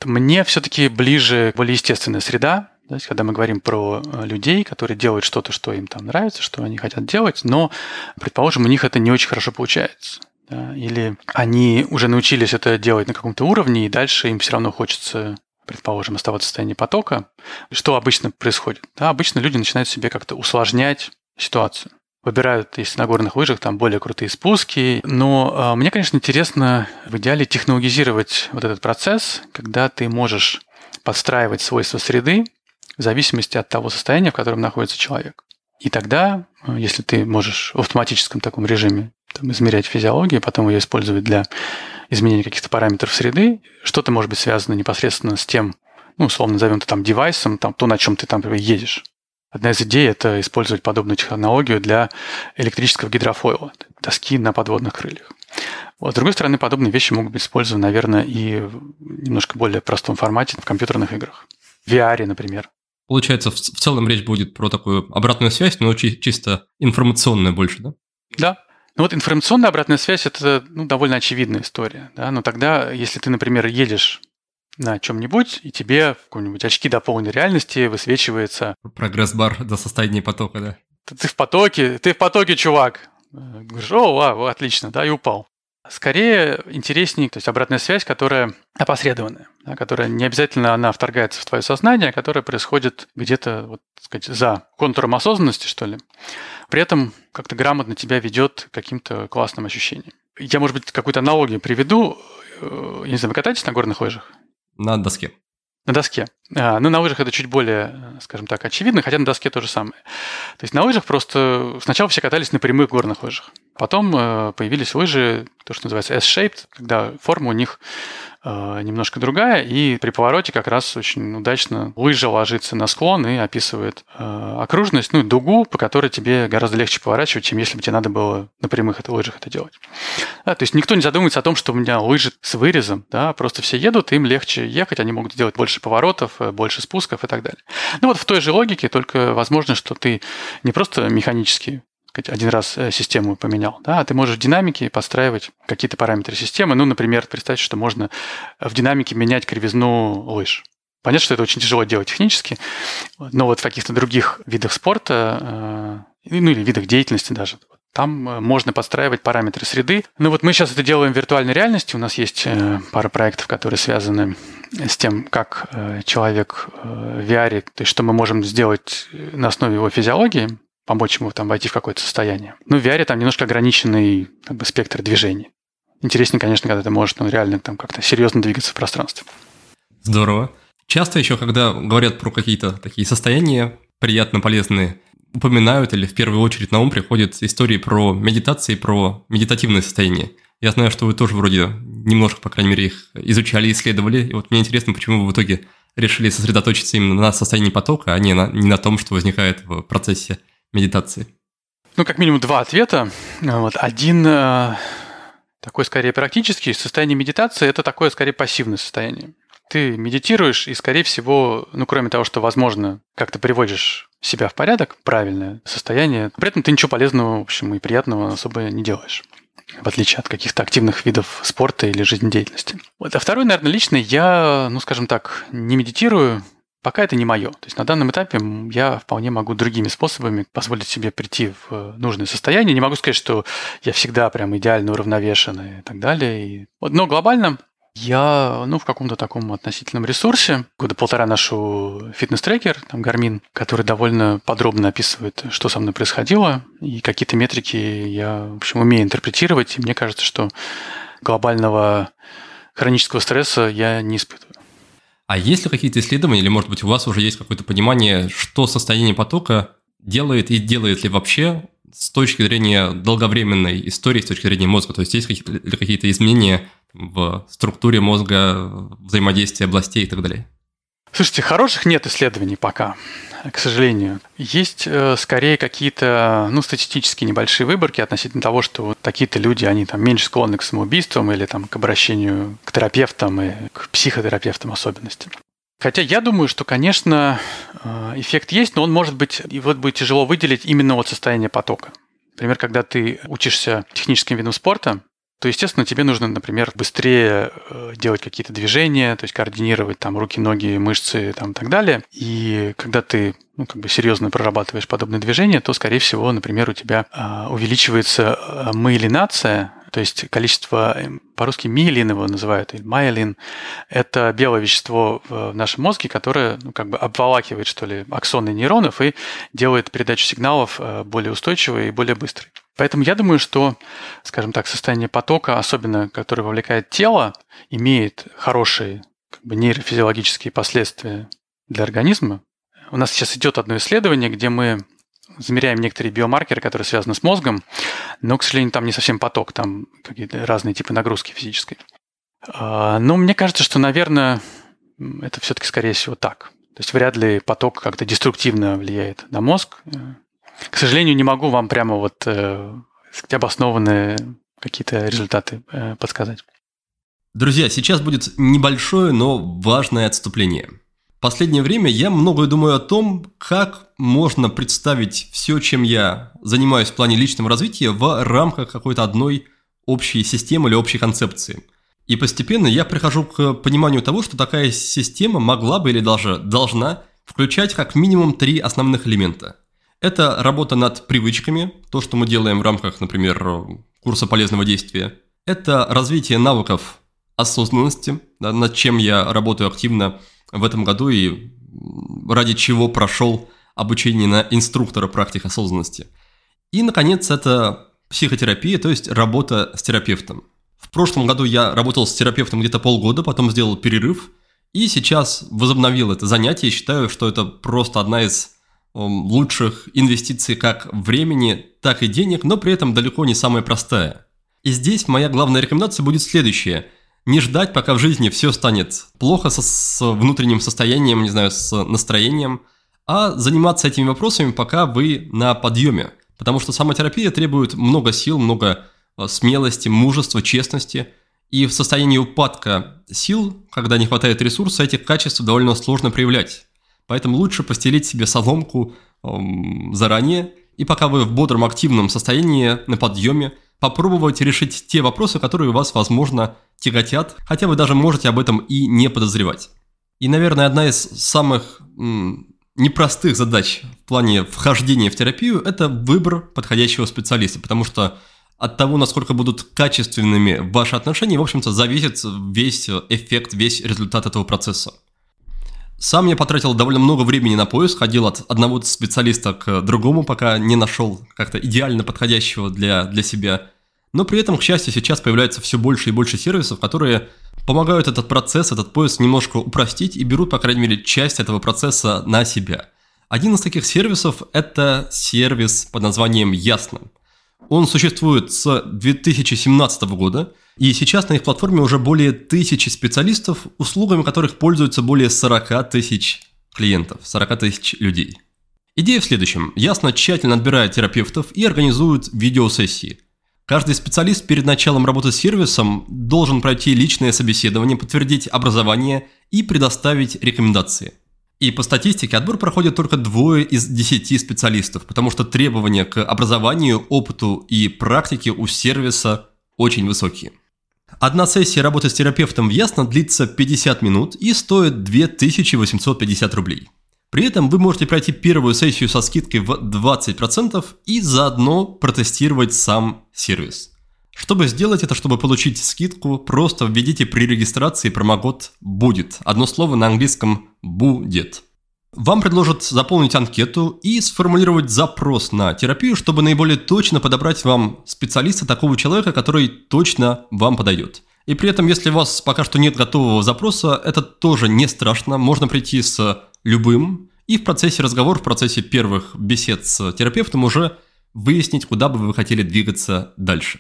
Мне все-таки ближе более естественная среда, то есть, когда мы говорим про э, людей, которые делают что-то, что им там нравится, что они хотят делать, но, предположим, у них это не очень хорошо получается. Да, или они уже научились это делать на каком-то уровне, и дальше им все равно хочется предположим, оставаться в состоянии потока, что обычно происходит? Да, обычно люди начинают себе как-то усложнять ситуацию. Выбирают, если на горных лыжах, там более крутые спуски. Но э, мне, конечно, интересно в идеале технологизировать вот этот процесс, когда ты можешь подстраивать свойства среды в зависимости от того состояния, в котором находится человек. И тогда, э, если ты можешь в автоматическом таком режиме там, измерять физиологию, потом ее использовать для изменения каких-то параметров среды, что-то может быть связано непосредственно с тем, ну, условно назовем это там девайсом, там, то, на чем ты там едешь. Одна из идей – это использовать подобную технологию для электрического гидрофойла, доски на подводных крыльях. Вот. С другой стороны, подобные вещи могут быть использованы, наверное, и в немножко более простом формате в компьютерных играх. В VR, например. Получается, в, в целом речь будет про такую обратную связь, но чи- чисто информационная больше, да? Да. Ну вот информационная обратная связь – это ну, довольно очевидная история. Да? Но тогда, если ты, например, едешь на чем-нибудь, и тебе в каком-нибудь очки дополненной реальности высвечивается... Прогресс-бар до состояния потока, да? Ты, ты в потоке, ты в потоке, чувак. Говоришь, о, вау, отлично, да, и упал. Скорее интереснее, то есть обратная связь, которая опосредованная, да, которая не обязательно она вторгается в твое сознание, а которая происходит где-то, вот, сказать, за контуром осознанности, что ли. При этом как-то грамотно тебя ведет к каким-то классным ощущениям. Я, может быть, какую-то аналогию приведу. Э, я не знаю, вы катаетесь на горных лыжах? На доске. На доске. А, ну, на лыжах это чуть более, скажем так, очевидно, хотя на доске то же самое. То есть на лыжах просто сначала все катались на прямых горных лыжах. Потом э, появились лыжи, то, что называется S-shaped, когда форма у них Э, немножко другая, и при повороте как раз очень удачно лыжа ложится на склон и описывает э, окружность, ну, дугу, по которой тебе гораздо легче поворачивать, чем если бы тебе надо было на прямых это, лыжах это делать. Да, то есть никто не задумывается о том, что у меня лыжи с вырезом, да, просто все едут, им легче ехать, они могут делать больше поворотов, э, больше спусков и так далее. Ну вот в той же логике, только возможно, что ты не просто механически один раз э, систему поменял, да, а ты можешь в динамике подстраивать какие-то параметры системы. Ну, например, представьте, что можно в динамике менять кривизну лыж. Понятно, что это очень тяжело делать технически, но вот в каких-то других видах спорта, э, ну или видах деятельности даже, там э, можно подстраивать параметры среды. Ну вот мы сейчас это делаем в виртуальной реальности. У нас есть пара проектов, которые связаны с тем, как человек в VR, то есть что мы можем сделать на основе его физиологии, помочь ему там войти в какое-то состояние. Ну, в VR там немножко ограниченный как бы, спектр движений. Интереснее, конечно, когда ты можешь ну, реально там как-то серьезно двигаться в пространстве. Здорово. Часто еще, когда говорят про какие-то такие состояния приятно полезные, упоминают или в первую очередь на ум приходят истории про медитации, про медитативное состояние. Я знаю, что вы тоже вроде немножко, по крайней мере, их изучали, исследовали. И вот мне интересно, почему вы в итоге решили сосредоточиться именно на состоянии потока, а не на, не на том, что возникает в процессе медитации? Ну, как минимум два ответа. Вот. Один э, такой скорее практический. Состояние медитации – это такое скорее пассивное состояние. Ты медитируешь, и, скорее всего, ну, кроме того, что, возможно, как то приводишь себя в порядок, правильное состояние, при этом ты ничего полезного, в общем, и приятного особо не делаешь в отличие от каких-то активных видов спорта или жизнедеятельности. Вот. А второй, наверное, лично я, ну, скажем так, не медитирую, Пока это не мое. То есть на данном этапе я вполне могу другими способами позволить себе прийти в э, нужное состояние. Не могу сказать, что я всегда прям идеально уравновешен и так далее. И... Но глобально я ну, в каком-то таком относительном ресурсе. Года полтора ношу фитнес-трекер, там Garmin, который довольно подробно описывает, что со мной происходило. И какие-то метрики я, в общем, умею интерпретировать. И мне кажется, что глобального хронического стресса я не испытываю. А есть ли какие-то исследования, или, может быть, у вас уже есть какое-то понимание, что состояние потока делает и делает ли вообще с точки зрения долговременной истории, с точки зрения мозга? То есть есть ли какие-то изменения в структуре мозга, взаимодействия областей и так далее? Слушайте, хороших нет исследований пока к сожалению. Есть э, скорее какие-то ну, статистические небольшие выборки относительно того, что вот такие-то люди, они там меньше склонны к самоубийствам или там, к обращению к терапевтам и к психотерапевтам особенности. Хотя я думаю, что, конечно, э, эффект есть, но он может быть, и вот будет тяжело выделить именно от состояния потока. Например, когда ты учишься техническим видам спорта, то, естественно, тебе нужно, например, быстрее э, делать какие-то движения, то есть координировать там руки, ноги, мышцы там, и так далее. И когда ты ну, как бы серьезно прорабатываешь подобные движения, то, скорее всего, например, у тебя а, увеличивается маилинация, то есть количество, эм, по-русски миелин его называют, или майелин, это белое вещество в нашем мозге, которое ну, как бы обволакивает, что ли, аксоны нейронов и делает передачу сигналов э, более устойчивой и более быстрой. Поэтому я думаю, что, скажем так, состояние потока, особенно которое вовлекает тело, имеет хорошие как бы, нейрофизиологические последствия для организма. У нас сейчас идет одно исследование, где мы замеряем некоторые биомаркеры, которые связаны с мозгом, но, к сожалению, там не совсем поток, там какие-то разные типы нагрузки физической. А, но мне кажется, что, наверное, это все-таки, скорее всего, так. То есть вряд ли поток как-то деструктивно влияет на мозг. К сожалению, не могу вам прямо вот э, обоснованные какие-то результаты э, подсказать. Друзья, сейчас будет небольшое, но важное отступление. Последнее время я многое думаю о том, как можно представить все, чем я занимаюсь в плане личного развития в рамках какой-то одной общей системы или общей концепции. И постепенно я прихожу к пониманию того, что такая система могла бы или даже должна включать как минимум три основных элемента. Это работа над привычками, то, что мы делаем в рамках, например, курса полезного действия. Это развитие навыков осознанности, да, над чем я работаю активно в этом году и ради чего прошел обучение на инструктора практик осознанности. И, наконец, это психотерапия, то есть работа с терапевтом. В прошлом году я работал с терапевтом где-то полгода, потом сделал перерыв, и сейчас возобновил это занятие. Считаю, что это просто одна из лучших инвестиций как времени, так и денег, но при этом далеко не самая простая. И здесь моя главная рекомендация будет следующая. Не ждать, пока в жизни все станет плохо со, с внутренним состоянием, не знаю, с настроением, а заниматься этими вопросами, пока вы на подъеме. Потому что самотерапия требует много сил, много э, смелости, мужества, честности. И в состоянии упадка сил, когда не хватает ресурса, этих качеств довольно сложно проявлять. Поэтому лучше постелить себе соломку эм, заранее, и пока вы в бодром активном состоянии, на подъеме, попробовать решить те вопросы, которые у вас, возможно, тяготят, хотя вы даже можете об этом и не подозревать. И, наверное, одна из самых непростых задач в плане вхождения в терапию – это выбор подходящего специалиста, потому что от того, насколько будут качественными ваши отношения, в общем-то, зависит весь эффект, весь результат этого процесса. Сам я потратил довольно много времени на поиск, ходил от одного специалиста к другому, пока не нашел как-то идеально подходящего для, для себя. Но при этом, к счастью, сейчас появляется все больше и больше сервисов, которые помогают этот процесс, этот поиск немножко упростить и берут, по крайней мере, часть этого процесса на себя. Один из таких сервисов – это сервис под названием «Ясно». Он существует с 2017 года, и сейчас на их платформе уже более тысячи специалистов, услугами которых пользуются более 40 тысяч клиентов, 40 тысяч людей. Идея в следующем. Ясно тщательно отбирает терапевтов и организует видеосессии. Каждый специалист перед началом работы с сервисом должен пройти личное собеседование, подтвердить образование и предоставить рекомендации – и по статистике отбор проходит только двое из десяти специалистов, потому что требования к образованию, опыту и практике у сервиса очень высокие. Одна сессия работы с терапевтом в Ясно длится 50 минут и стоит 2850 рублей. При этом вы можете пройти первую сессию со скидкой в 20% и заодно протестировать сам сервис. Чтобы сделать это, чтобы получить скидку, просто введите при регистрации промокод «будет». Одно слово на английском «будет». Вам предложат заполнить анкету и сформулировать запрос на терапию, чтобы наиболее точно подобрать вам специалиста, такого человека, который точно вам подойдет. И при этом, если у вас пока что нет готового запроса, это тоже не страшно, можно прийти с любым, и в процессе разговора, в процессе первых бесед с терапевтом уже выяснить, куда бы вы хотели двигаться дальше.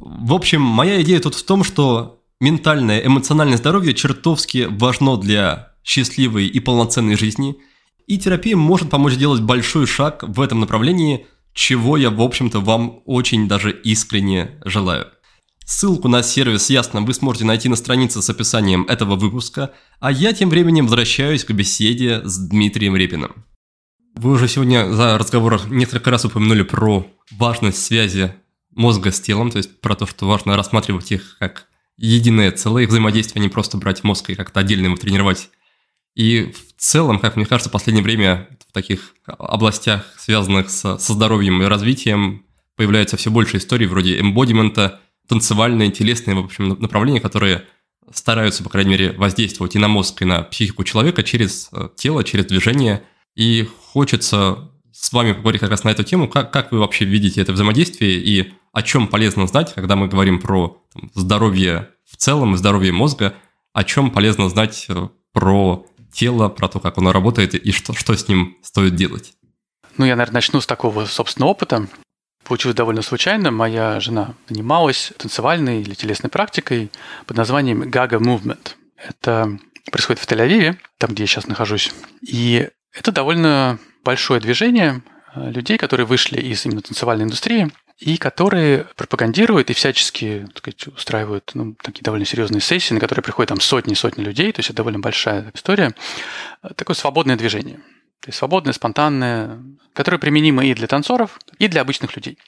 В общем, моя идея тут в том, что ментальное, эмоциональное здоровье чертовски важно для счастливой и полноценной жизни, и терапия может помочь сделать большой шаг в этом направлении, чего я, в общем-то, вам очень даже искренне желаю. Ссылку на сервис Ясно вы сможете найти на странице с описанием этого выпуска, а я тем временем возвращаюсь к беседе с Дмитрием Репиным. Вы уже сегодня за разговорах несколько раз упомянули про важность связи мозга с телом, то есть про то, что важно рассматривать их как единое целое, их взаимодействие, а не просто брать мозг и как-то отдельно его тренировать. И в целом, как мне кажется, в последнее время в таких областях, связанных со, со здоровьем и развитием, появляются все больше историй вроде эмбодимента, танцевальные, телесные, в общем, направления, которые стараются, по крайней мере, воздействовать и на мозг, и на психику человека через э, тело, через движение. И хочется с вами поговорить как раз на эту тему. Как, как вы вообще видите это взаимодействие и о чем полезно знать, когда мы говорим про там, здоровье в целом, здоровье мозга, о чем полезно знать э, про тело, про то, как оно работает и что, что с ним стоит делать? Ну, я, наверное, начну с такого собственного опыта. Получилось довольно случайно. Моя жена занималась танцевальной или телесной практикой под названием Gaga Movement. Это происходит в Тель-Авиве, там, где я сейчас нахожусь. И это довольно большое движение э, людей, которые вышли из именно танцевальной индустрии и которые пропагандируют и всячески так сказать, устраивают ну, такие довольно серьезные сессии, на которые приходят там сотни-сотни людей, то есть это довольно большая история. Такое свободное движение. То есть свободное, спонтанное, которое применимо и для танцоров, и для обычных людей.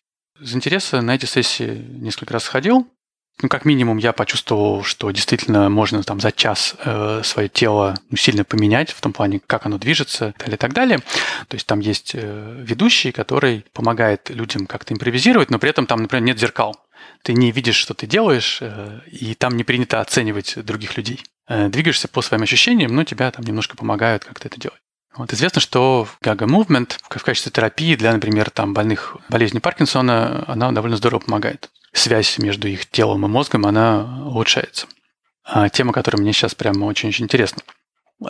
Из интереса на эти сессии несколько раз сходил, ну, как минимум, я почувствовал, что действительно можно там за час э, свое тело ну, сильно поменять в том плане, как оно движется и так далее, и так далее. То есть там есть э, ведущий, который помогает людям как-то импровизировать, но при этом там, например, нет зеркал. Ты не видишь, что ты делаешь, э, и там не принято оценивать других людей. Э, двигаешься по своим ощущениям, но тебя там немножко помогают как-то это делать. Вот известно, что Gaga Movement в качестве терапии для, например, там, больных болезнью Паркинсона, она довольно здорово помогает связь между их телом и мозгом, она улучшается. А тема, которая мне сейчас прямо очень-очень интересна.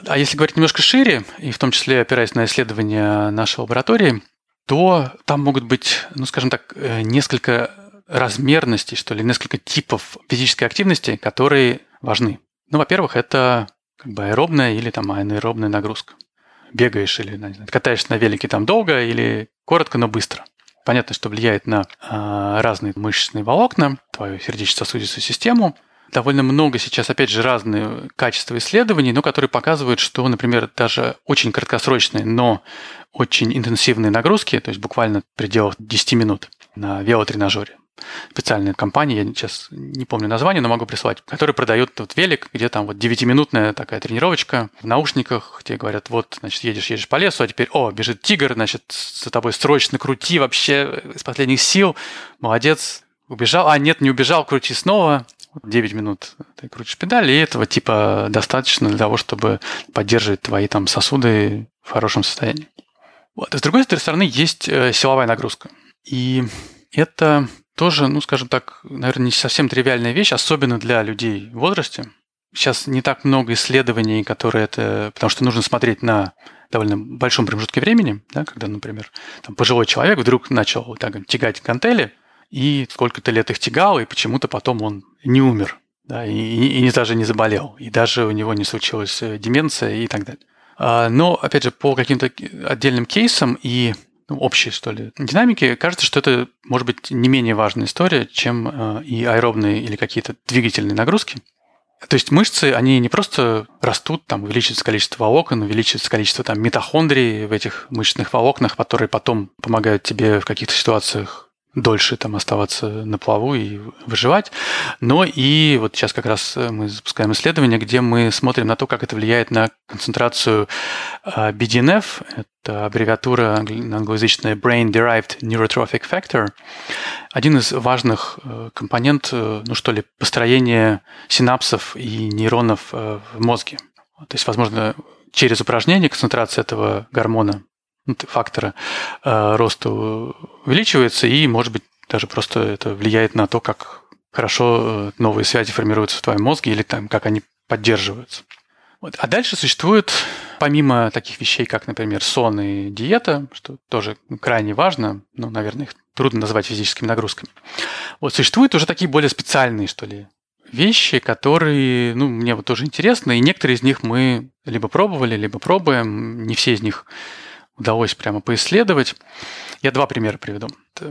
А если говорить немножко шире, и в том числе опираясь на исследования нашей лаборатории, то там могут быть, ну, скажем так, э, несколько размерностей, что ли, несколько типов физической активности, которые важны. Ну, во-первых, это как бы аэробная или там анаэробная нагрузка. Бегаешь или катаешься на велике там долго или коротко, но быстро. Понятно, что влияет на э, разные мышечные волокна, твою сердечно-сосудистую систему. Довольно много сейчас, опять же, разные качества исследований, но которые показывают, что, например, даже очень краткосрочные, но очень интенсивные нагрузки, то есть буквально в пределах 10 минут на велотренажере, специальная компания, я сейчас не помню название, но могу прислать, который продает вот велик, где там вот 9-минутная такая тренировочка в наушниках, где говорят, вот, значит, едешь, едешь по лесу, а теперь, о, бежит тигр, значит, за тобой срочно крути вообще из последних сил, молодец, убежал, а нет, не убежал, крути снова, 9 минут ты крутишь педали, и этого типа достаточно для того, чтобы поддерживать твои там сосуды в хорошем состоянии. Вот. И с другой стороны, есть э, силовая нагрузка. И это тоже, ну, скажем так, наверное, не совсем тривиальная вещь, особенно для людей в возрасте. Сейчас не так много исследований, которые это... Потому что нужно смотреть на довольно большом промежутке времени, да, когда, например, там, пожилой человек вдруг начал так, тягать гантели, и сколько-то лет их тягал, и почему-то потом он не умер, да, и, и, и даже не заболел, и даже у него не случилась э, деменция и так далее. А, но, опять же, по каким-то отдельным кейсам и ну, общей, что ли, динамики, кажется, что это может быть не менее важная история, чем э, и аэробные или какие-то двигательные нагрузки. То есть мышцы, они не просто растут, там увеличивается количество волокон, увеличивается количество там митохондрий в этих мышечных волокнах, которые потом помогают тебе в каких-то ситуациях дольше там оставаться на плаву и выживать. Но и вот сейчас как раз э, мы запускаем исследование, где мы смотрим на то, как это влияет на концентрацию а, BDNF, это аббревиатура англоязычная Brain Derived Neurotrophic Factor, один из важных э, компонент, э, ну что ли, построения синапсов и нейронов в мозге. То есть, возможно, через упражнение концентрация этого гормона фактора э, роста увеличивается, и, может быть, даже просто это влияет на то, как хорошо э, новые связи формируются в твоем мозге или там, как они поддерживаются. Вот. А дальше существует, помимо таких вещей, как, например, сон и диета, что тоже крайне важно, ну, наверное, их трудно назвать физическими нагрузками, вот существуют уже такие более специальные, что ли, вещи, которые, ну, мне вот тоже интересны, и некоторые из них мы либо пробовали, либо пробуем, не все из них удалось прямо поисследовать. Я два примера приведу.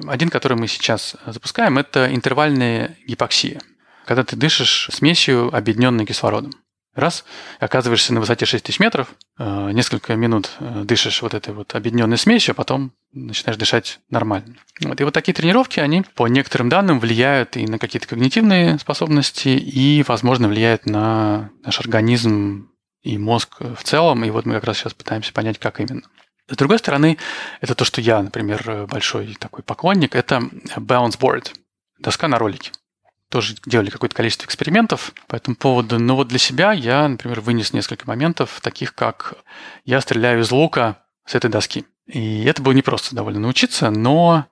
Один, который мы сейчас запускаем, это интервальная гипоксия. Когда ты дышишь смесью, объединенной кислородом. Раз, оказываешься на высоте 6 тысяч метров, э, несколько минут э, дышишь вот этой вот объединенной смесью, а потом начинаешь дышать нормально. Вот. И вот такие тренировки, они по некоторым данным влияют и на какие-то когнитивные способности, и, возможно, влияют на наш организм и мозг в целом. И вот мы как раз сейчас пытаемся понять, как именно. С другой стороны, это то, что я, например, большой такой поклонник, это balance board, доска на ролике. Тоже делали какое-то количество экспериментов по этому поводу. Но вот для себя я, например, вынес несколько моментов, таких как я стреляю из лука с этой доски. И это было непросто довольно научиться, но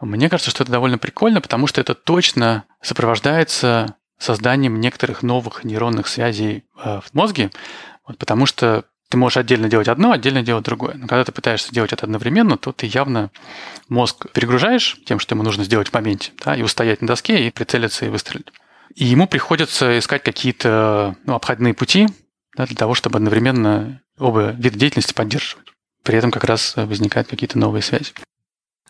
мне кажется, что это довольно прикольно, потому что это точно сопровождается созданием некоторых новых нейронных связей э, в мозге, вот потому что ты можешь отдельно делать одно, отдельно делать другое. Но когда ты пытаешься делать это одновременно, то ты явно мозг перегружаешь тем, что ему нужно сделать в моменте, да, и устоять на доске, и прицелиться, и выстрелить. И ему приходится искать какие-то ну, обходные пути, да, для того, чтобы одновременно оба вида деятельности поддерживать. При этом как раз возникают какие-то новые связи.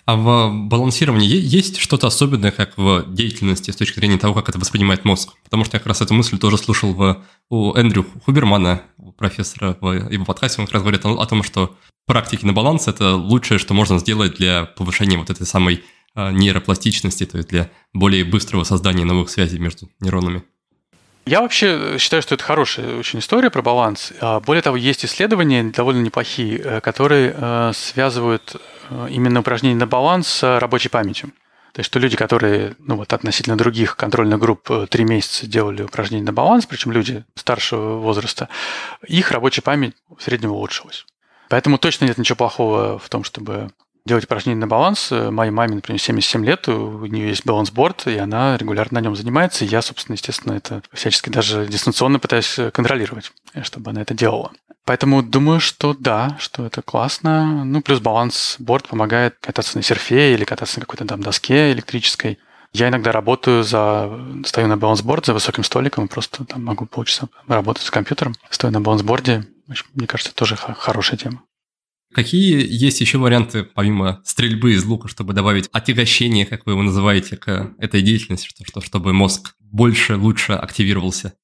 А в балансировании есть что-то особенное, как в деятельности с точки зрения того, как это воспринимает мозг? Потому что я как раз эту мысль тоже слушал в, у Эндрю Хубермана, профессора в его подкасте. Он как раз говорит о, том, что практики на баланс – это лучшее, что можно сделать для повышения вот этой самой а, нейропластичности, то есть для более быстрого создания новых связей между нейронами. Я вообще считаю, что это хорошая очень история про баланс. А, более того, есть исследования довольно неплохие, э, которые э, связывают э, именно упражнения на баланс с рабочей памятью. То есть, что люди, которые ну, вот, относительно других контрольных групп три месяца делали упражнения на баланс, причем люди старшего возраста, их рабочая память в среднем улучшилась. Поэтому точно нет ничего плохого в том, чтобы делать упражнения на баланс. Моей маме, например, 77 лет, у нее есть балансборд, и она регулярно на нем занимается. И я, собственно, естественно, это всячески даже дистанционно пытаюсь контролировать, чтобы она это делала. Поэтому думаю, что да, что это классно. Ну, плюс балансборд помогает кататься на серфе или кататься на какой-то там доске электрической. Я иногда работаю за... Стою на балансборд за высоким столиком, просто там могу полчаса работать с компьютером, стоя на балансборде. Мне кажется, тоже хорошая тема. Какие есть еще варианты, помимо стрельбы из лука, чтобы добавить отягощение, как вы его называете, к этой деятельности, что, что, чтобы мозг больше, лучше активировался?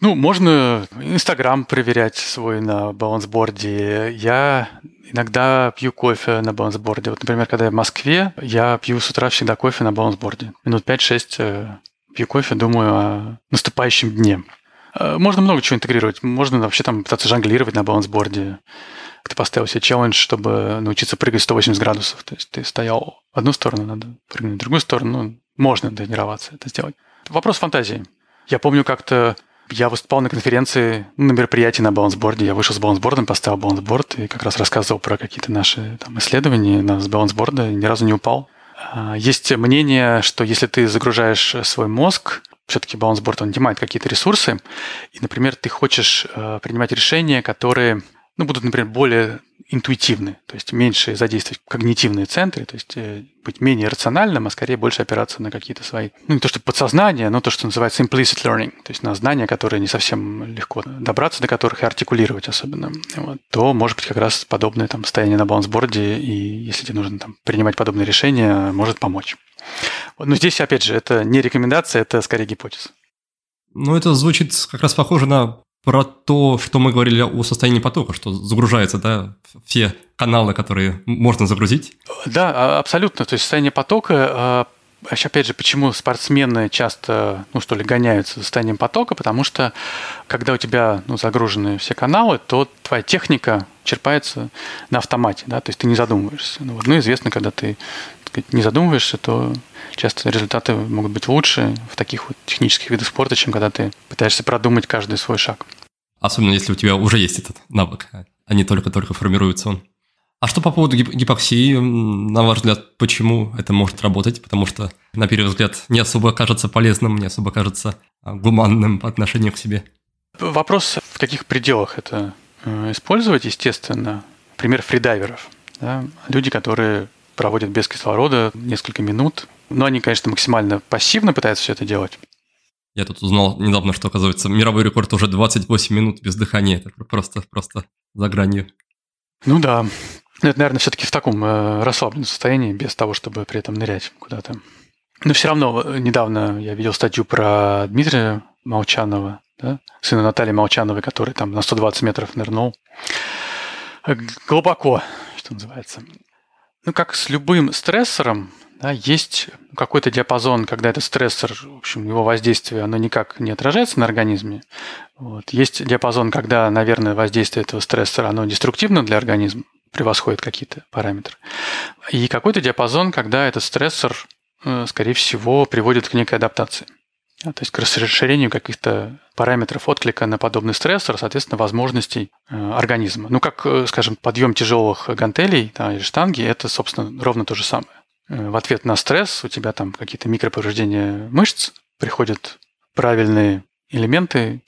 Ну, можно Инстаграм проверять свой на балансборде. Я иногда пью кофе на балансборде. Вот, например, когда я в Москве, я пью с утра всегда кофе на балансборде. Минут 5-6 э, пью кофе, думаю о наступающем дне. Э, можно много чего интегрировать. Можно вообще там пытаться жонглировать на балансборде ты поставил себе челлендж, чтобы научиться прыгать 180 градусов. То есть ты стоял в одну сторону, надо прыгнуть в другую сторону. Ну, можно тренироваться это сделать. Вопрос фантазии. Я помню как-то я выступал на конференции, на мероприятии на балансборде. Я вышел с балансбордом, поставил балансборд и как раз рассказывал про какие-то наши там, исследования с балансборда ни разу не упал. А, есть мнение, что если ты загружаешь свой мозг, все-таки балансборд, он отнимает какие-то ресурсы, и, например, ты хочешь э, принимать решения, которые ну, будут, например, более интуитивны, то есть меньше задействовать когнитивные центры, то есть э, быть менее рациональным, а скорее больше опираться на какие-то свои, ну не то что подсознание, но то, что называется implicit learning, то есть на знания, которые не совсем легко добраться до которых и артикулировать особенно, вот, то может быть как раз подобное там состояние на балансборде, и если тебе нужно там принимать подобные решения, может помочь. Но здесь, опять же, это не рекомендация, это скорее гипотеза. Ну, это звучит как раз похоже на про то, что мы говорили о состоянии потока, что загружаются, да, все каналы, которые можно загрузить. Да, а, абсолютно. То есть состояние потока а, Опять же, почему спортсмены часто, ну что ли, гоняются состоянием потока, потому что когда у тебя ну, загружены все каналы, то твоя техника черпается на автомате, да, то есть ты не задумываешься. Ну, вот, ну известно, когда ты не задумываешься, то часто результаты могут быть лучше в таких вот технических видах спорта, чем когда ты пытаешься продумать каждый свой шаг. Особенно если у тебя уже есть этот навык, а не только-только формируется он. А что по поводу гипоксии, на ваш взгляд, почему это может работать? Потому что, на первый взгляд, не особо кажется полезным, не особо кажется а, гуманным по отношению к себе. Вопрос, в каких пределах это э, использовать, естественно. Пример фридайверов. Да? Люди, которые проводят без кислорода несколько минут. Но они, конечно, максимально пассивно пытаются все это делать. Я тут узнал недавно, что, оказывается, мировой рекорд уже 28 минут без дыхания. Это просто, просто за гранью. Ну да. Это, наверное, все-таки в таком э, расслабленном состоянии, без того, чтобы при этом нырять куда-то. Но все равно э, недавно я видел статью про Дмитрия Молчанова, да, сына Натальи Молчановой, который там на 120 метров нырнул. Глубоко, что называется. Ну, как с любым стрессором, да, есть какой-то диапазон, когда этот стрессор, в общем, его воздействие, оно никак не отражается на организме. Вот. Есть диапазон, когда, наверное, воздействие этого стрессора, оно деструктивно для организма, превосходит какие-то параметры. И какой-то диапазон, когда этот стрессор, э, скорее всего, приводит к некой адаптации. То есть к расширению каких-то параметров отклика на подобный стрессор, соответственно, возможностей э, организма. Ну, как, э, скажем, подъем тяжелых гантелей да, или штанги, это, собственно, ровно то же самое. Э, в ответ на стресс у тебя там какие-то микроповреждения мышц, приходят правильные элементы,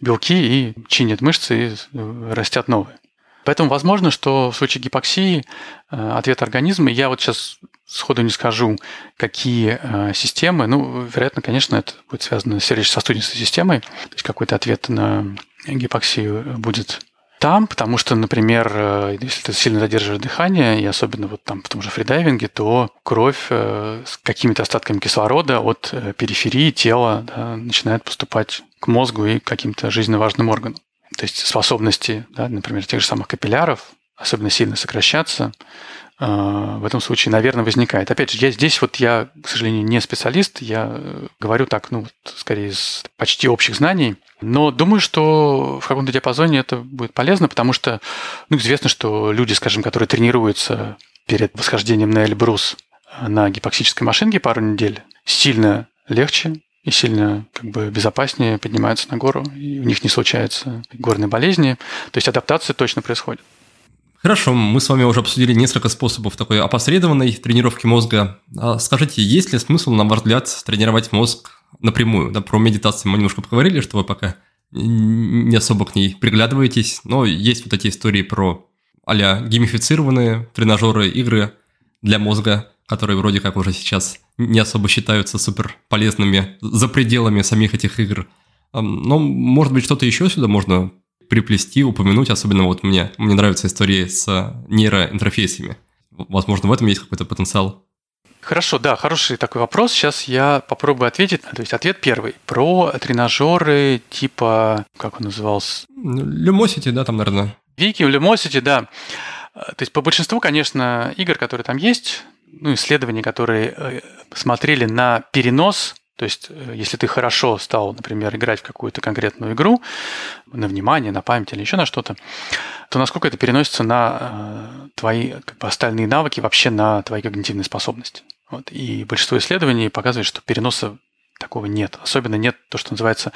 белки и чинят мышцы и растят новые. Поэтому возможно, что в случае гипоксии ответ организма, я вот сейчас сходу не скажу, какие э, системы. Ну, вероятно, конечно, это будет связано с сердечно-сосудистой системой, то есть какой-то ответ на гипоксию будет там, потому что, например, э, если ты сильно задерживаешь дыхание, и особенно вот там том же фридайвинге, то кровь э, с какими-то остатками кислорода от э, периферии тела да, начинает поступать к мозгу и к каким-то жизненно важным органам. То есть способности, да, например, тех же самых капилляров особенно сильно сокращаться, в этом случае, наверное, возникает. Опять же, я здесь вот я, к сожалению, не специалист, я говорю так, ну, скорее из почти общих знаний, но думаю, что в каком-то диапазоне это будет полезно, потому что, ну, известно, что люди, скажем, которые тренируются перед восхождением на Эльбрус на гипоксической машинке пару недель, сильно легче и сильно как бы безопаснее поднимаются на гору, и у них не случаются горные болезни. То есть адаптация точно происходит. Хорошо, мы с вами уже обсудили несколько способов такой опосредованной тренировки мозга. А скажите, есть ли смысл, на ваш взгляд, тренировать мозг напрямую? Да, про медитацию мы немножко поговорили, что вы пока не особо к ней приглядываетесь, но есть вот эти истории про а геймифицированные тренажеры, игры для мозга, которые вроде как уже сейчас не особо считаются супер полезными за пределами самих этих игр. Но, может быть, что-то еще сюда можно приплести, упомянуть, особенно вот мне, мне нравятся истории с нейроинтерфейсами. Возможно, в этом есть какой-то потенциал. Хорошо, да, хороший такой вопрос. Сейчас я попробую ответить. То есть ответ первый. Про тренажеры типа, как он назывался? Lumosity, да, там, наверное. Вики, Lumosity, да. То есть по большинству, конечно, игр, которые там есть, ну, исследований, которые э, смотрели на перенос то есть, э, если ты хорошо стал, например, играть в какую-то конкретную игру, на внимание, на память или еще на что-то, то насколько это переносится на э, твои как бы, остальные навыки, вообще на твои когнитивные способности. Вот. И большинство исследований показывает, что переноса такого нет. Особенно нет то, что называется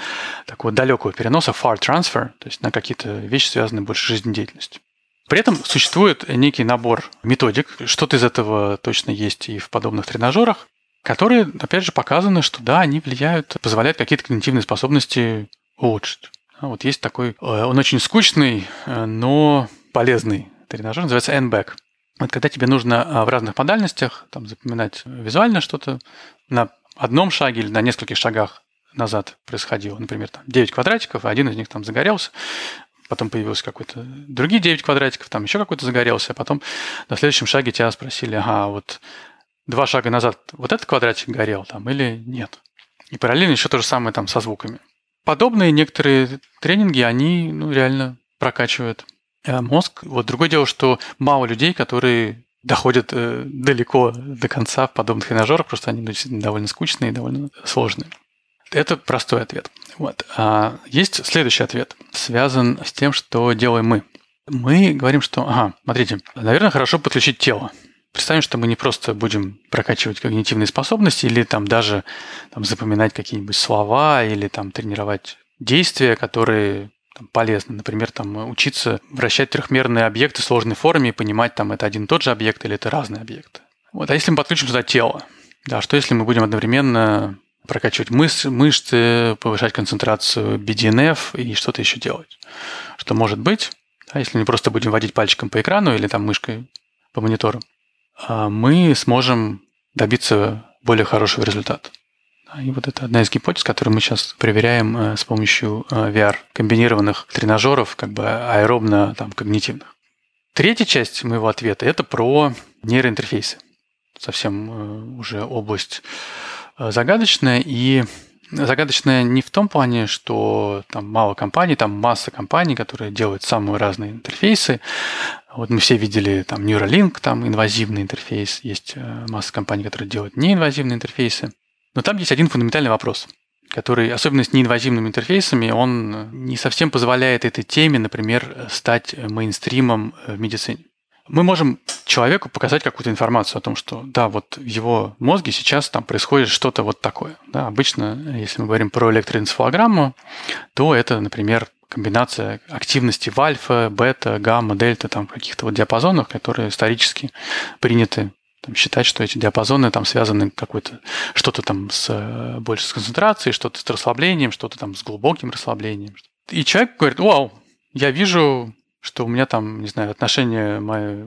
такого далекого переноса, far transfer, то есть на какие-то вещи, связанные больше с жизнедеятельностью. При этом существует некий набор методик, что-то из этого точно есть и в подобных тренажерах, которые, опять же, показаны, что да, они влияют, позволяют какие-то когнитивные способности улучшить. А вот есть такой, э, он очень скучный, э, но полезный тренажер, называется NBAC. Вот когда тебе нужно а, в разных модальностях там, запоминать визуально что-то на одном шаге или на нескольких шагах назад происходило. Например, там 9 квадратиков, один из них там загорелся, потом появился какой-то другие 9 квадратиков, там еще какой-то загорелся, а потом на следующем шаге тебя спросили, ага, вот два шага назад вот этот квадратик горел там или нет. И параллельно еще то же самое там со звуками. Подобные некоторые тренинги, они ну, реально прокачивают э, мозг. Вот другое дело, что мало людей, которые доходят э, далеко до конца в подобных тренажерах, просто они действительно довольно скучные и довольно сложные. Это простой ответ. Вот. А есть следующий ответ, связан с тем, что делаем мы. Мы говорим, что, ага, смотрите, наверное, хорошо подключить тело. Представим, что мы не просто будем прокачивать когнитивные способности или там даже там, запоминать какие-нибудь слова или там тренировать действия, которые там, полезны. Например, там, учиться вращать трехмерные объекты в сложной форме и понимать, там, это один и тот же объект или это разные объекты. Вот. А если мы подключим туда тело? Да, что если мы будем одновременно прокачивать мышцы, мышцы повышать концентрацию BDNF и что-то еще делать? Что может быть, да, если мы просто будем водить пальчиком по экрану или там мышкой по монитору? А мы сможем добиться более хорошего результата. И вот это одна из гипотез, которую мы сейчас проверяем э, с помощью э, VR, комбинированных тренажеров, как бы аэробно там, когнитивных. Третья часть моего ответа – это про нейроинтерфейсы. Совсем э, уже область загадочная. И загадочная не в том плане, что там мало компаний, там масса компаний, которые делают самые разные интерфейсы, вот мы все видели там Neuralink, там инвазивный интерфейс, есть э, масса компаний, которые делают неинвазивные интерфейсы. Но там есть один фундаментальный вопрос, который, особенно с неинвазивными интерфейсами, он не совсем позволяет этой теме, например, стать мейнстримом в медицине. Мы можем человеку показать какую-то информацию о том, что да, вот в его мозге сейчас там происходит что-то вот такое. Да, обычно, если мы говорим про электроэнцефалограмму, то это, например, комбинация активности в альфа, бета, гамма, дельта, там каких-то вот диапазонах, которые исторически приняты там, считать, что эти диапазоны там связаны какой-то что-то там с э, больше с концентрацией, что-то с расслаблением, что-то там с глубоким расслаблением. И человек говорит, вау, я вижу, что у меня там, не знаю, отношение моей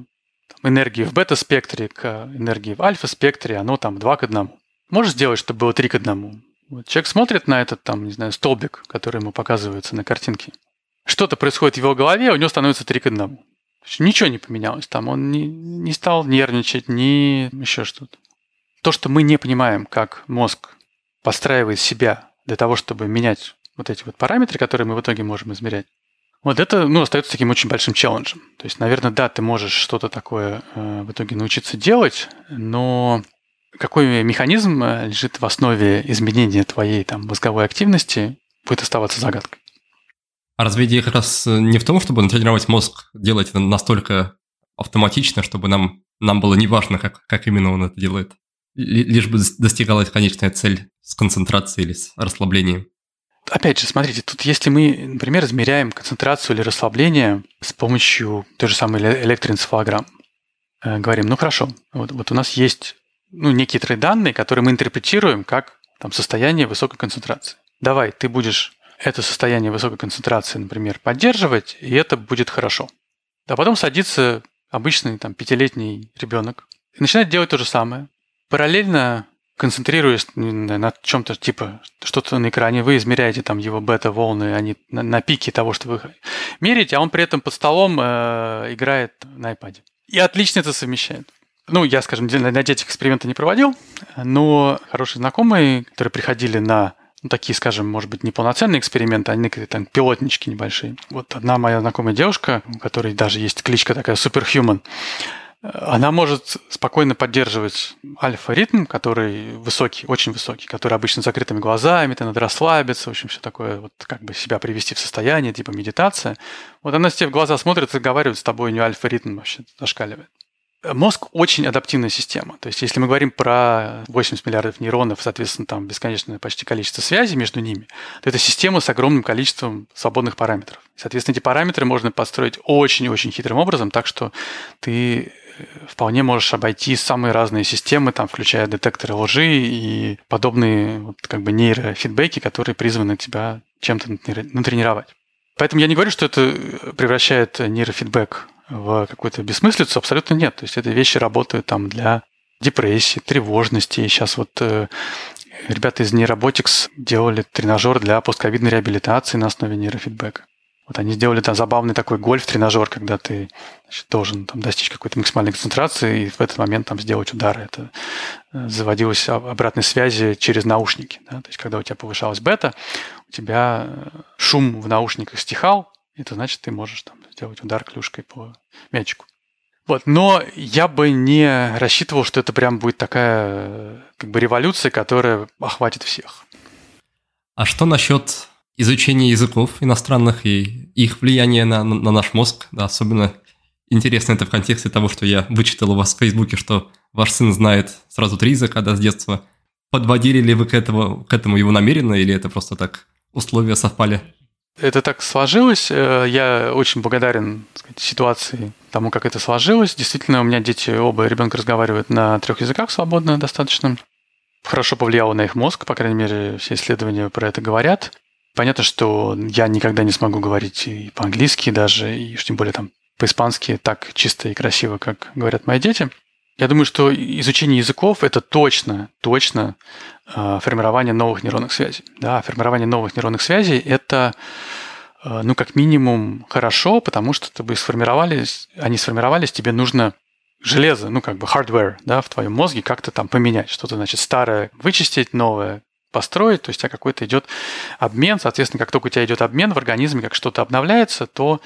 там, энергии в бета-спектре к энергии в альфа-спектре, оно там 2 к 1. Можешь сделать, чтобы было 3 к 1? Вот человек смотрит на этот, там, не знаю, столбик, который ему показывается на картинке, что-то происходит в его голове, у него становится три к одному. Ничего не поменялось там, он не, не стал нервничать, ни еще что-то. То, что мы не понимаем, как мозг подстраивает себя для того, чтобы менять вот эти вот параметры, которые мы в итоге можем измерять, вот это, ну, остается таким очень большим челленджем. То есть, наверное, да, ты можешь что-то такое э, в итоге научиться делать, но какой механизм э, лежит в основе изменения твоей там мозговой активности, будет оставаться загадкой. А разве идея как раз не в том, чтобы натренировать мозг делать это настолько автоматично, чтобы нам, нам было неважно, как, как именно он это делает? Лишь бы достигалась конечная цель с концентрацией или с расслаблением. Опять же, смотрите, тут если мы, например, измеряем концентрацию или расслабление с помощью той же самой электроэнцефалограмм, э, говорим, ну хорошо, вот, вот у нас есть ну, некие данные, которые мы интерпретируем как там, состояние высокой концентрации. Давай, ты будешь это состояние высокой концентрации, например, поддерживать, и это будет хорошо. А потом садится обычный там, пятилетний ребенок и начинает делать то же самое. Параллельно концентрируясь на чем-то типа что-то на экране, вы измеряете там его бета-волны, они на, на пике того, что вы меряете, а он при этом под столом э, играет на iPad. И отлично это совмещает. Ну, я, скажем, на детях эксперименты не проводил, но хорошие знакомые, которые приходили на ну, такие, скажем, может быть, неполноценные эксперименты, они некие там пилотнички небольшие. Вот одна моя знакомая девушка, у которой даже есть кличка такая Superhuman, она может спокойно поддерживать альфа-ритм, который высокий, очень высокий, который обычно с закрытыми глазами, ты надо расслабиться, в общем, все такое, вот как бы себя привести в состояние, типа медитация. Вот она тебе в глаза смотрит и разговаривает с тобой, у нее альфа-ритм вообще зашкаливает. Мозг очень адаптивная система. То есть, если мы говорим про 80 миллиардов нейронов, соответственно, там бесконечное почти количество связей между ними, то это система с огромным количеством свободных параметров. Соответственно, эти параметры можно построить очень-очень хитрым образом, так что ты вполне можешь обойти самые разные системы, там, включая детекторы лжи и подобные вот, как бы нейрофидбэки, которые призваны тебя чем-то натренировать. Поэтому я не говорю, что это превращает нейрофидбэк в какую-то бессмыслицу, абсолютно нет. То есть эти вещи работают там для депрессии, тревожности. Сейчас вот э, ребята из Neurobotics делали тренажер для постковидной реабилитации на основе нейрофидбэка. Вот они сделали там забавный такой гольф-тренажер, когда ты значит, должен там, достичь какой-то максимальной концентрации и в этот момент там сделать удары. Это э, заводилось обратной связи через наушники. Да? То есть, когда у тебя повышалась бета, у тебя э, шум в наушниках стихал, это значит, ты можешь там, сделать удар клюшкой по мячику. Вот, но я бы не рассчитывал, что это прям будет такая как бы революция, которая охватит всех. А что насчет изучение языков иностранных и их влияние на, на, наш мозг. Да, особенно интересно это в контексте того, что я вычитал у вас в Фейсбуке, что ваш сын знает сразу три языка да, с детства. Подводили ли вы к, этому, к этому его намеренно, или это просто так условия совпали? Это так сложилось. Э, я очень благодарен сказать, ситуации, тому, как это сложилось. Действительно, у меня дети, оба ребенка разговаривают на трех языках свободно достаточно. Хорошо повлияло на их мозг, по крайней мере, все исследования про это говорят. Понятно, что я никогда не смогу говорить и по-английски даже, и уж тем более там по-испански так чисто и красиво, как говорят мои дети. Я думаю, что изучение языков – это точно, точно э, формирование новых нейронных связей. Да, формирование новых нейронных связей – это, э, ну, как минимум, хорошо, потому что чтобы сформировались, они сформировались, тебе нужно железо, ну, как бы hardware, да, в твоем мозге как-то там поменять. Что-то, значит, старое вычистить, новое построить, то есть у тебя какой-то идет обмен, соответственно, как только у тебя идет обмен в организме, как что-то обновляется, то,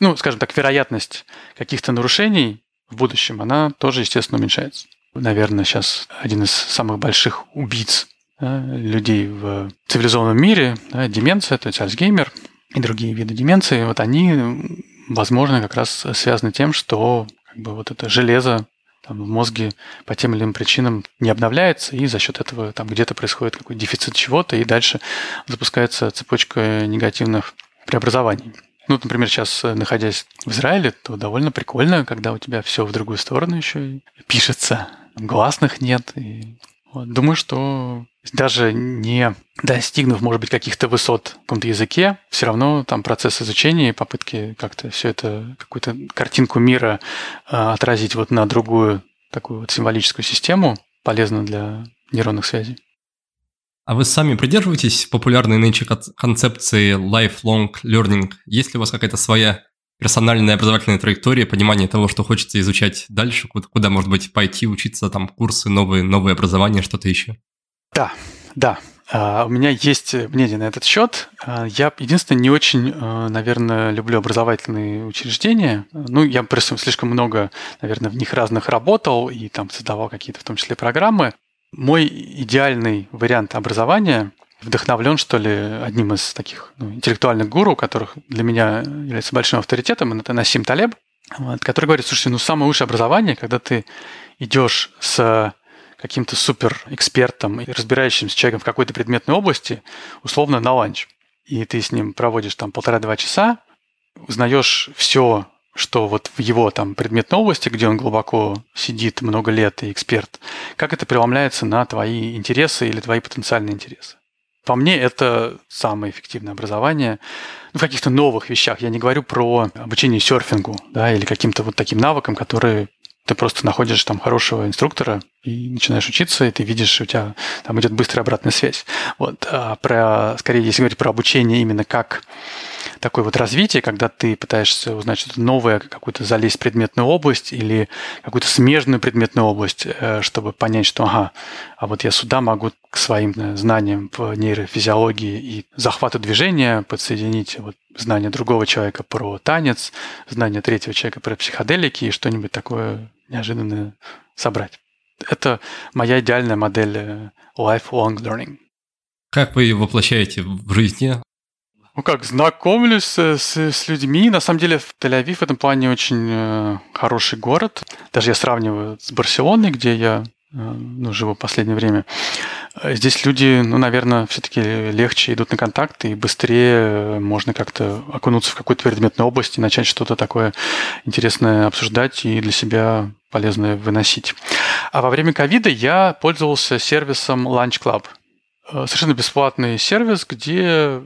ну, скажем так, вероятность каких-то нарушений в будущем, она тоже, естественно, уменьшается. Наверное, сейчас один из самых больших убийц да, людей в цивилизованном мире, да, деменция, то есть Альцгеймер и другие виды деменции, вот они, возможно, как раз связаны тем, что как бы вот это железо там, в мозге по тем или иным причинам не обновляется, и за счет этого там где-то происходит какой-то дефицит чего-то, и дальше запускается цепочка негативных преобразований. Ну, например, сейчас, э, находясь в Израиле, то довольно прикольно, когда у тебя все в другую сторону еще пишется, гласных нет. И вот, думаю, что даже не достигнув, может быть, каких-то высот в каком-то языке, все равно там процесс изучения и попытки как-то все это, какую-то картинку мира э, отразить вот на другую такую вот символическую систему полезно для нейронных связей. А вы сами придерживаетесь популярной нынче концепции lifelong learning? Есть ли у вас какая-то своя персональная образовательная траектория, понимание того, что хочется изучать дальше, куда, может быть, пойти учиться, там, курсы, новые, новые образования, что-то еще? Да, да. Uh, у меня есть мнение на этот счет. Uh, я, единственное, не очень, uh, наверное, люблю образовательные учреждения. Ну, я просто слишком много, наверное, в них разных работал и там создавал какие-то, в том числе, программы. Мой идеальный вариант образования вдохновлен, что ли, одним из таких ну, интеллектуальных гуру, которых для меня является большим авторитетом, это Насим Талеб, вот, который говорит, слушайте, ну самое лучшее образование, когда ты идешь с каким-то супер экспертом и разбирающимся человеком в какой-то предметной области, условно на ланч. И ты с ним проводишь там полтора-два часа, узнаешь все что вот в его там предметной области, где он глубоко сидит много лет и эксперт, как это преломляется на твои интересы или твои потенциальные интересы. По мне, это самое эффективное образование ну, в каких-то новых вещах. Я не говорю про обучение серфингу да, или каким-то вот таким навыкам, которые ты просто находишь там хорошего инструктора и начинаешь учиться, и ты видишь, у тебя там идет быстрая обратная связь. Вот. А про, скорее, если говорить про обучение именно как такое вот развитие, когда ты пытаешься узнать что-то новое, какую-то залезть в предметную область или какую-то смежную предметную область, э, чтобы понять, что ага, а вот я сюда могу к своим э, знаниям в нейрофизиологии и захвату движения подсоединить вот знание другого человека про танец, знание третьего человека про психоделики и что-нибудь такое неожиданное собрать. Это моя идеальная модель э, lifelong learning. Как вы ее воплощаете в жизни? Ну как, знакомлюсь с, с людьми. На самом деле, Тель-Авив в этом плане очень э, хороший город. Даже я сравниваю с Барселоной, где я э, ну, живу в последнее время. Э, здесь люди, ну, наверное, все-таки легче идут на контакт и быстрее можно как-то окунуться в какую-то предметную область и начать что-то такое интересное обсуждать и для себя полезное выносить. А во время ковида я пользовался сервисом Lunch Club. Э, совершенно бесплатный сервис, где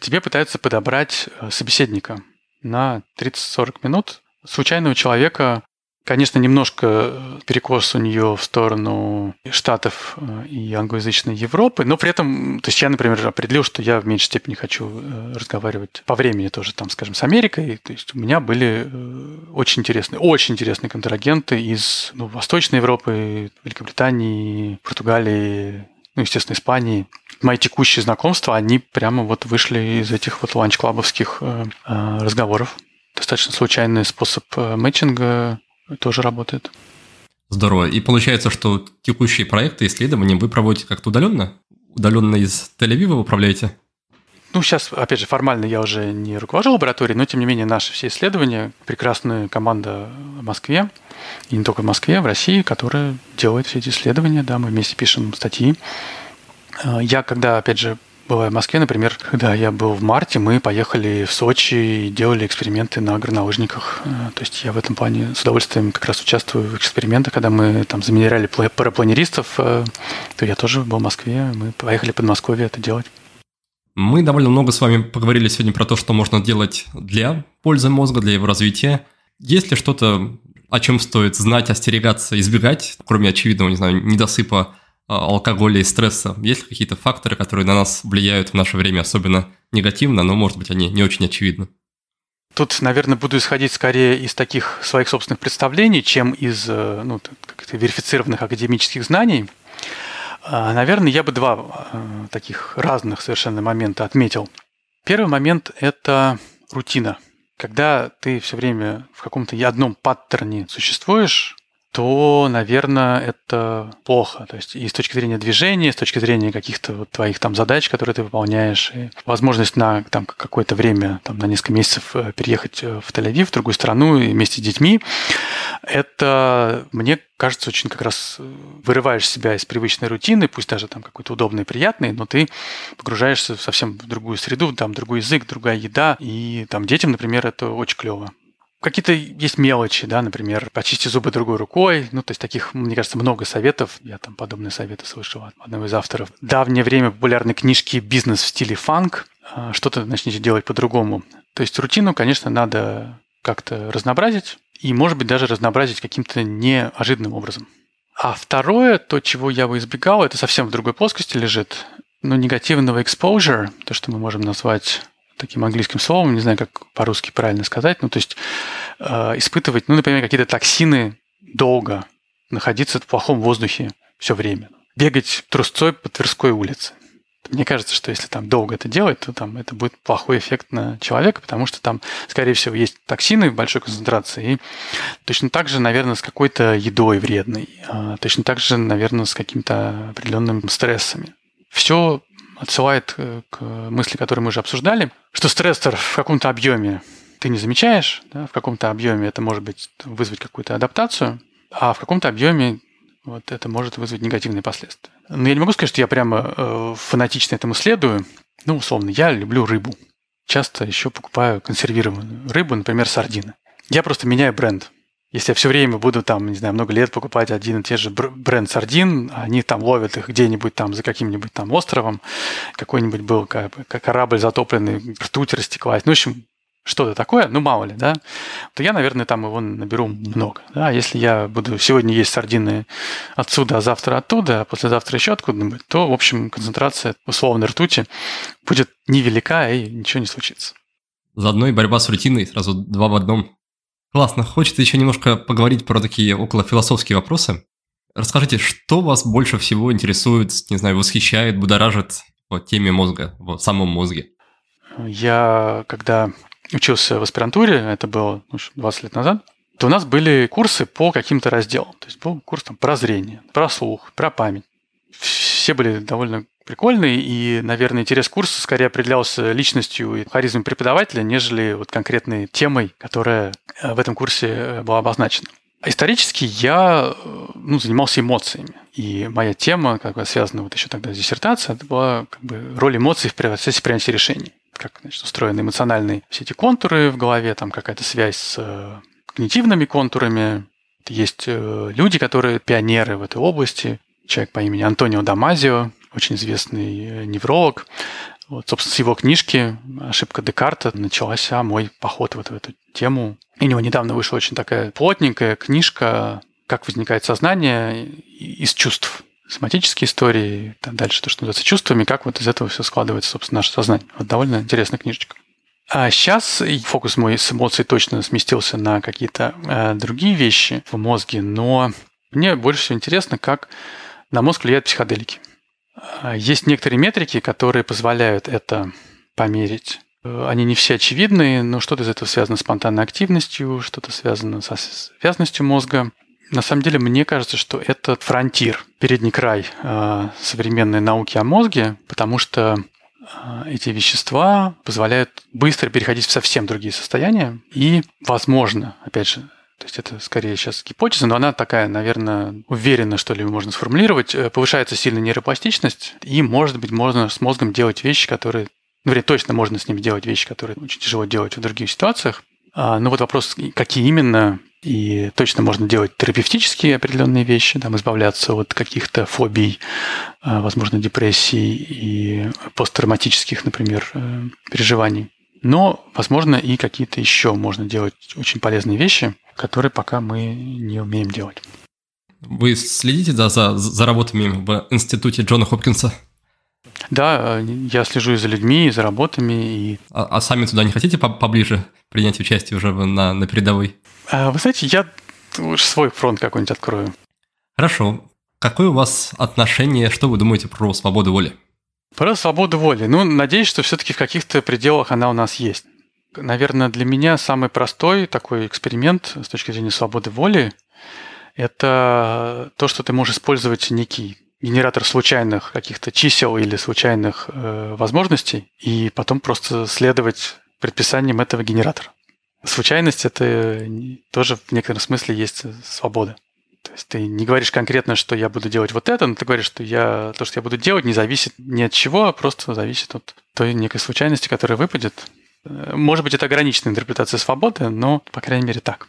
тебе пытаются подобрать э, собеседника на 30-40 минут. Случайного человека, конечно, немножко э, перекос у нее в сторону Штатов э, и англоязычной Европы, но при этом, то есть я, например, определил, что я в меньшей степени хочу разговаривать по времени тоже, там, скажем, с Америкой. То есть у меня были очень интересные, очень интересные контрагенты из ну, Восточной Европы, Великобритании, Португалии, ну, естественно, Испании. Мои текущие знакомства, они прямо вот вышли из этих вот Lunchclub овских э, э, разговоров. Достаточно случайный способ э, matching а тоже работает. Здорово. И получается, что текущие проекты, исследования вы проводите как-то удаленно? Удаленно из Тель-Авива управляете? Ну, сейчас, опять же, формально я уже не руковожу лабораторией, но, тем не менее, наши все исследования, прекрасная команда в Москве, и не только в Москве, в России, которая делает все эти исследования, да, мы вместе пишем статьи. А, я, когда, опять же, бывая в Москве, например, когда я был в марте, мы поехали в Сочи и делали эксперименты на горнолыжниках. А, то есть я в этом плане с удовольствием как раз участвую в экспериментах, когда мы там замеряли парапланеристов, а, то я тоже был в Москве, мы поехали в Подмосковье это делать. Мы довольно много с вами поговорили сегодня про то, что можно делать для пользы мозга, для его развития. Есть ли что-то, о чем стоит знать, остерегаться, избегать, кроме очевидного, не знаю, недосыпа алкоголя и стресса? Есть ли какие-то факторы, которые на нас влияют в наше время особенно негативно, но, может быть, они не очень очевидны? Тут, наверное, буду исходить скорее из таких своих собственных представлений, чем из э, ну, верифицированных академических знаний. А, наверное, я бы два э, таких разных совершенно момента отметил. Первый момент – это рутина. Когда ты все время в каком-то одном паттерне существуешь, то, наверное, это плохо. То есть и с точки зрения движения, и с точки зрения каких-то вот твоих там задач, которые ты выполняешь, и возможность на там, какое-то время, там, на несколько месяцев э, переехать э, в Тель-Авив, в другую страну и вместе с детьми, это, мне кажется, очень как раз э, вырываешь себя из привычной рутины, пусть даже там какой-то удобный приятный, но ты погружаешься в совсем в другую среду, там другой язык, другая еда, и там детям, например, это очень клево. Какие-то есть мелочи, да, например, почисти зубы другой рукой. Ну, то есть таких, мне кажется, много советов. Я там подобные советы слышал от одного из авторов. Давнее время популярной книжки «Бизнес в стиле фанк». А, что-то начните делать по-другому. То есть рутину, конечно, надо как-то разнообразить. И, может быть, даже разнообразить каким-то неожиданным образом. А второе, то, чего я бы избегал, это совсем в другой плоскости лежит. ну, негативного exposure, то, что мы можем назвать таким английским словом, не знаю, как по-русски правильно сказать, ну, то есть э, испытывать, ну, например, какие-то токсины долго, находиться в плохом воздухе все время, бегать трусцой по Тверской улице. Мне кажется, что если там долго это делать, то там это будет плохой эффект на человека, потому что там, скорее всего, есть токсины в большой концентрации. И точно так же, наверное, с какой-то едой вредной. А точно так же, наверное, с какими-то определенными стрессами. Все отсылает э, к мысли, которую мы уже обсуждали, что стрессор в каком-то объеме ты не замечаешь, да, в каком-то объеме это может быть вызвать какую-то адаптацию, а в каком-то объеме вот это может вызвать негативные последствия. Но я не могу сказать, что я прямо э, фанатично этому следую. Ну, условно, я люблю рыбу. Часто еще покупаю консервированную рыбу, например, сардины. Я просто меняю бренд. Если я все время буду там, не знаю, много лет покупать один и те же бренд сардин, они там ловят их где-нибудь там за каким-нибудь там островом, какой-нибудь был как, корабль затопленный, ртуть растеклась. Ну, в общем, что-то такое, ну мало ли, да, то я, наверное, там его наберу много. Да? Если я буду сегодня есть сардины отсюда, а завтра оттуда, а послезавтра еще откуда-нибудь, то, в общем, концентрация условной ртути будет невелика и ничего не случится. Заодно и борьба с рутиной, сразу два в одном. Классно. Хочется еще немножко поговорить про такие около философские вопросы. Расскажите, что вас больше всего интересует, не знаю, восхищает, будоражит в теме мозга, в самом мозге? Я, когда учился в аспирантуре, это было ну, 20 лет назад, то у нас были курсы по каким-то разделам. То есть был курс там, про зрение, про слух, про память. Все были довольно прикольные, и, наверное, интерес курса скорее определялся личностью и харизмой преподавателя, нежели вот конкретной темой, которая э, в этом курсе э, была обозначена. Исторически я э, ну, занимался эмоциями. И моя тема, как бы связана вот еще тогда с диссертацией, это была как бы роль эмоций в процессе принятия решений. Как значит, устроены эмоциональные все эти контуры в голове, там какая-то связь с когнитивными контурами. Есть люди, которые пионеры в этой области. Человек по имени Антонио Дамазио, очень известный э, невролог. Вот, собственно, с его книжки «Ошибка Декарта» начался мой поход вот в эту тему. И у него недавно вышла очень такая плотненькая книжка «Как возникает сознание из чувств». Соматические истории, там дальше то, что называется чувствами, как вот из этого все складывается, собственно, наше сознание. Вот довольно интересная книжечка. А сейчас фокус мой с эмоций точно сместился на какие-то э, другие вещи в мозге, но мне больше всего интересно, как на мозг влияют психоделики. А, есть некоторые метрики, которые позволяют это померить. Они не все очевидные, но что-то из этого связано с спонтанной активностью, что-то связано со связностью мозга. На самом деле, мне кажется, что это фронтир, передний край э, современной науки о мозге, потому что э, эти вещества позволяют быстро переходить в совсем другие состояния. И, возможно, опять же, то есть это скорее сейчас гипотеза, но она такая, наверное, уверенно, что ли, можно сформулировать. Э, повышается сильно нейропластичность, и, может быть, можно с мозгом делать вещи, которые... Ну, вернее, точно можно с ним делать вещи, которые очень тяжело делать в других ситуациях. А, ну вот вопрос, какие именно, и точно можно делать терапевтические определенные вещи, там, избавляться от каких-то фобий, а, возможно, депрессий и посттравматических, например, э, переживаний. Но, возможно, и какие-то еще можно делать очень полезные вещи, которые пока мы не умеем делать. Вы следите за, за, за работами в институте Джона Хопкинса? Да, я слежу за людьми, за работами. И... А, а сами туда не хотите поближе принять участие уже на, на передовой? А, вы знаете, я уж свой фронт какой-нибудь открою. Хорошо. Какое у вас отношение, что вы думаете про свободу воли? Про свободу воли. Ну, надеюсь, что все-таки в каких-то пределах она у нас есть. Наверное, для меня самый простой такой эксперимент с точки зрения свободы воли – это то, что ты можешь использовать некий генератор случайных каких-то чисел или случайных э, возможностей, и потом просто следовать предписаниям этого генератора. Случайность – это тоже в некотором смысле есть свобода. То есть ты не говоришь конкретно, что я буду делать вот это, но ты говоришь, что я, то, что я буду делать, не зависит ни от чего, а просто зависит от той некой случайности, которая выпадет. Может быть, это ограниченная интерпретация свободы, но, по крайней мере, так.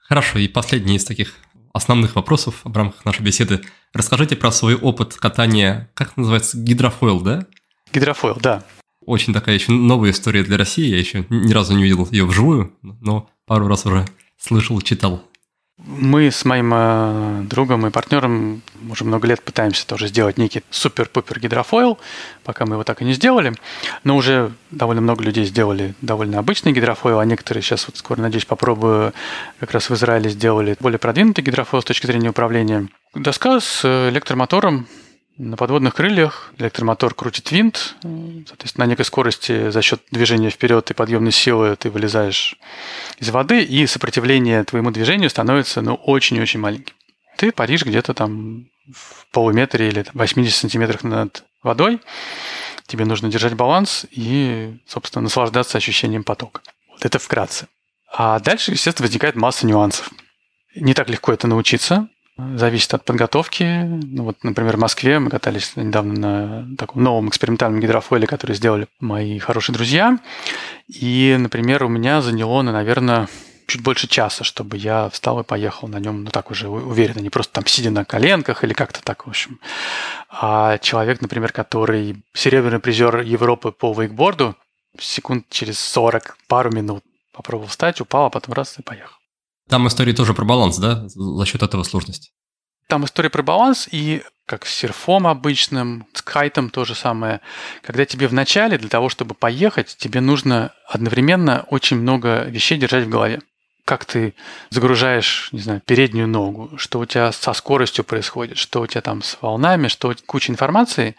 Хорошо, и последний из таких основных вопросов в рамках нашей беседы. Расскажите про свой опыт катания, как называется, гидрофойл, да? Гидрофойл, да. Очень такая еще новая история для России, я еще ни разу не видел ее вживую, но пару раз уже слышал, читал. Мы с моим э, другом и партнером уже много лет пытаемся тоже сделать некий супер-пупер гидрофойл, пока мы его так и не сделали. Но уже довольно много людей сделали довольно обычный гидрофойл, а некоторые сейчас вот скоро, надеюсь, попробую, как раз в Израиле сделали более продвинутый гидрофойл с точки зрения управления. Доска с электромотором, на подводных крыльях электромотор крутит винт, соответственно, на некой скорости за счет движения вперед и подъемной силы ты вылезаешь из воды, и сопротивление твоему движению становится ну, очень-очень маленьким. Ты паришь где-то там в полуметре или 80 сантиметрах над водой, тебе нужно держать баланс и, собственно, наслаждаться ощущением потока. Вот это вкратце. А дальше, естественно, возникает масса нюансов. Не так легко это научиться, Зависит от подготовки. Ну, вот, например, в Москве мы катались недавно на таком новом экспериментальном гидрофойле, который сделали мои хорошие друзья. И, например, у меня заняло, ну, наверное, чуть больше часа, чтобы я встал и поехал на нем, ну так уже уверенно, не просто там сидя на коленках или как-то так, в общем. А человек, например, который серебряный призер Европы по вейкборду, секунд через 40, пару минут попробовал встать, упал, а потом раз и поехал. Там история тоже про баланс, да, за счет этого сложности? Там история про баланс, и как с серфом обычным, с кайтом то же самое. Когда тебе в начале, для того, чтобы поехать, тебе нужно одновременно очень много вещей держать в голове. Как ты загружаешь, не знаю, переднюю ногу, что у тебя со скоростью происходит, что у тебя там с волнами, что куча информации.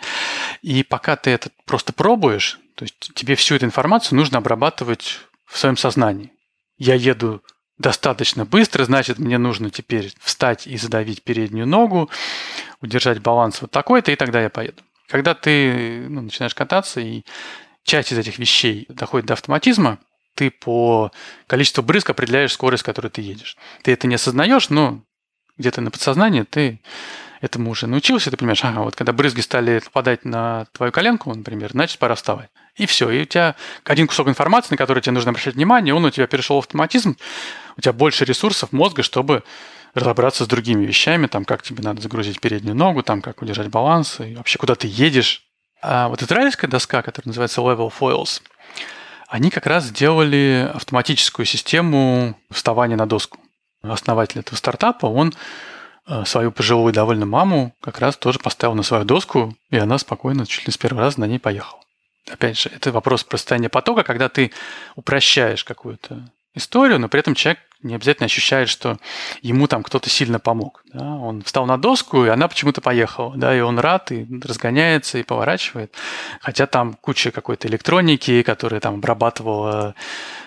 И пока ты это просто пробуешь, то есть тебе всю эту информацию нужно обрабатывать в своем сознании. Я еду достаточно быстро, значит, мне нужно теперь встать и задавить переднюю ногу, удержать баланс вот такой-то, и тогда я поеду. Когда ты ну, начинаешь кататься, и часть из этих вещей доходит до автоматизма, ты по количеству брызг определяешь скорость, с которой ты едешь. Ты это не осознаешь, но где-то на подсознании ты этому уже научился, ты понимаешь, ага, вот когда брызги стали попадать на твою коленку, например, значит, пора вставать. И все. И у тебя один кусок информации, на который тебе нужно обращать внимание, он у тебя перешел в автоматизм, у тебя больше ресурсов мозга, чтобы разобраться с другими вещами, там, как тебе надо загрузить переднюю ногу, там, как удержать баланс, и вообще куда ты едешь. А вот израильская доска, которая называется Level Foils, они как раз сделали автоматическую систему вставания на доску. Основатель этого стартапа, он свою пожилую довольно маму как раз тоже поставил на свою доску, и она спокойно, чуть ли с первого раза на ней поехала. Опять же, это вопрос про состояние потока, когда ты упрощаешь какую-то историю, но при этом человек не обязательно ощущает, что ему там кто-то сильно помог. Да? Он встал на доску, и она почему-то поехала. Да? И он рад, и разгоняется, и поворачивает. Хотя там куча какой-то электроники, которая там обрабатывала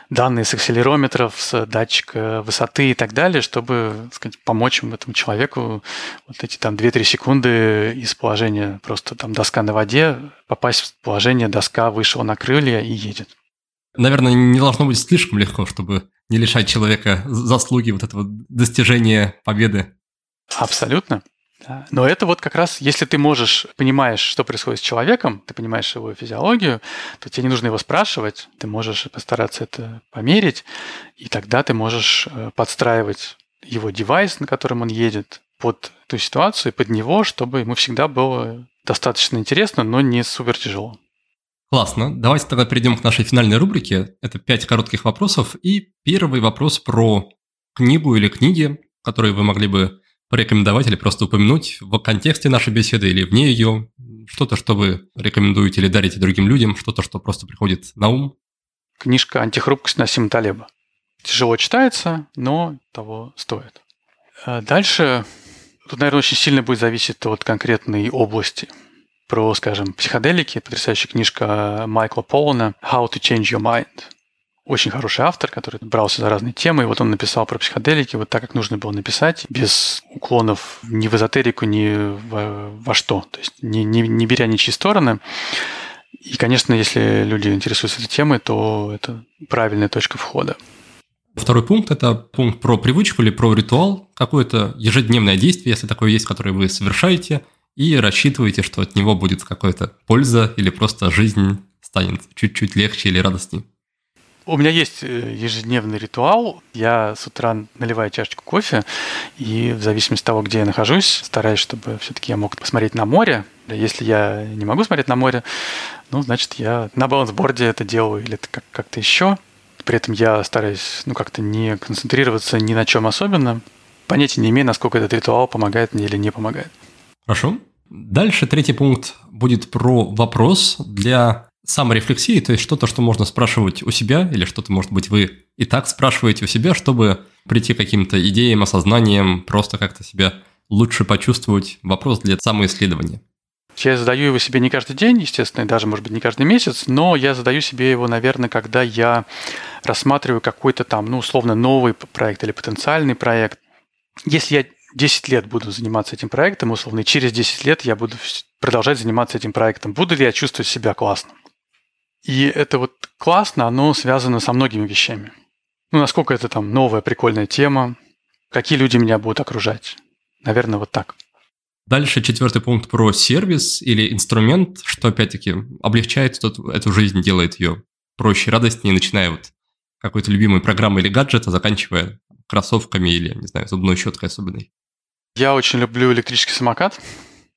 данные с акселерометров, с датчика высоты и так далее, чтобы сказать, помочь этому человеку вот эти там 2-3 секунды из положения просто там доска на воде попасть в положение доска вышла на крылья и едет. Наверное, не должно быть слишком легко, чтобы не лишать человека заслуги вот этого достижения победы. Абсолютно. Но это вот как раз, если ты можешь, понимаешь, что происходит с человеком, ты понимаешь его физиологию, то тебе не нужно его спрашивать, ты можешь постараться это померить, и тогда ты можешь э, подстраивать его девайс, на котором он едет, под ту ситуацию, под него, чтобы ему всегда было достаточно интересно, но не супер тяжело. Классно. Давайте тогда перейдем к нашей финальной рубрике. Это пять коротких вопросов. И первый вопрос про книгу или книги, которые вы могли бы порекомендовать или просто упомянуть в контексте нашей беседы или вне ее? Что-то, что вы рекомендуете или дарите другим людям, что-то, что просто приходит на ум? Книжка «Антихрупкость» Насима Талеба. Тяжело читается, но того стоит. А дальше тут, наверное, очень сильно будет зависеть от конкретной области. Про, скажем, психоделики, потрясающая книжка Майкла Полана «How to Change Your Mind» очень хороший автор, который брался за разные темы, и вот он написал про психоделики вот так, как нужно было написать, без уклонов ни в эзотерику, ни во, во что, то есть не, не, не беря ничьи стороны. И, конечно, если люди интересуются этой темой, то это правильная точка входа. Второй пункт – это пункт про привычку или про ритуал, какое-то ежедневное действие, если такое есть, которое вы совершаете, и рассчитываете, что от него будет какая-то польза или просто жизнь станет чуть-чуть легче или радостнее. У меня есть э, ежедневный ритуал. Я с утра наливаю чашечку кофе, и в зависимости от того, где я нахожусь, стараюсь, чтобы все-таки я мог посмотреть на море. Если я не могу смотреть на море, ну, значит, я на балансборде это делаю или как-то еще. При этом я стараюсь, ну, как-то не концентрироваться ни на чем особенно. понятия не имею, насколько этот ритуал помогает мне или не помогает. Хорошо. Дальше третий пункт будет про вопрос для саморефлексии, то есть что-то, что можно спрашивать у себя, или что-то, может быть, вы и так спрашиваете у себя, чтобы прийти к каким-то идеям, осознаниям, просто как-то себя лучше почувствовать. Вопрос для самоисследования. Я задаю его себе не каждый день, естественно, и даже, может быть, не каждый месяц, но я задаю себе его, наверное, когда я рассматриваю какой-то там, ну, условно, новый проект или потенциальный проект. Если я 10 лет буду заниматься этим проектом, условно, и через 10 лет я буду продолжать заниматься этим проектом, буду ли я чувствовать себя классно? И это вот классно, оно связано со многими вещами. Ну, насколько это там новая прикольная тема, какие люди меня будут окружать. Наверное, вот так. Дальше четвертый пункт про сервис или инструмент, что опять-таки облегчает эту, эту жизнь, делает ее проще, радостнее, начиная вот какой-то любимой программы или гаджета, заканчивая кроссовками или, не знаю, зубной щеткой особенной. Я очень люблю электрический самокат.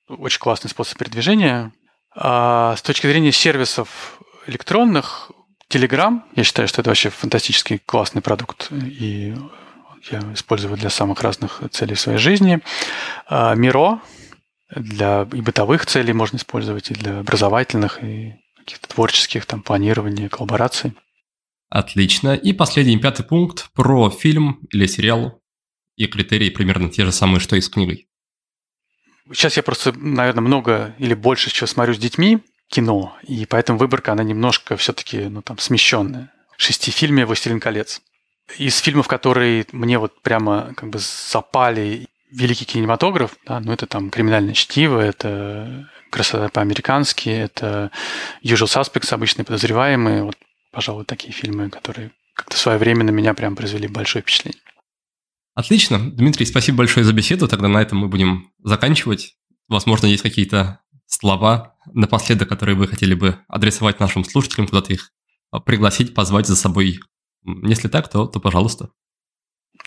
Очень классный способ передвижения. А с точки зрения сервисов электронных, Telegram, я считаю, что это вообще фантастический классный продукт, и я использую для самых разных целей своей жизни. А Миро для и бытовых целей можно использовать, и для образовательных, и каких-то творческих, там, планирования, коллабораций. Отлично. И последний, пятый пункт про фильм или сериал и критерии примерно те же самые, что и с книгой. Сейчас я просто, наверное, много или больше чего смотрю с детьми кино, и поэтому выборка, она немножко все-таки, ну, там, смещенная. В шести фильме «Властелин колец». Из фильмов, которые мне вот прямо как бы запали, великий кинематограф, да, ну, это там «Криминальное чтиво», это «Красота по-американски», это «Usual Suspects», «Обычные подозреваемые», вот, пожалуй, такие фильмы, которые как-то в свое время на меня прям произвели большое впечатление. Отлично. Дмитрий, спасибо большое за беседу. Тогда на этом мы будем заканчивать. Возможно, есть какие-то слова напоследок, которые вы хотели бы адресовать нашим слушателям, куда-то их а, пригласить, позвать за собой. Если так, то, то пожалуйста.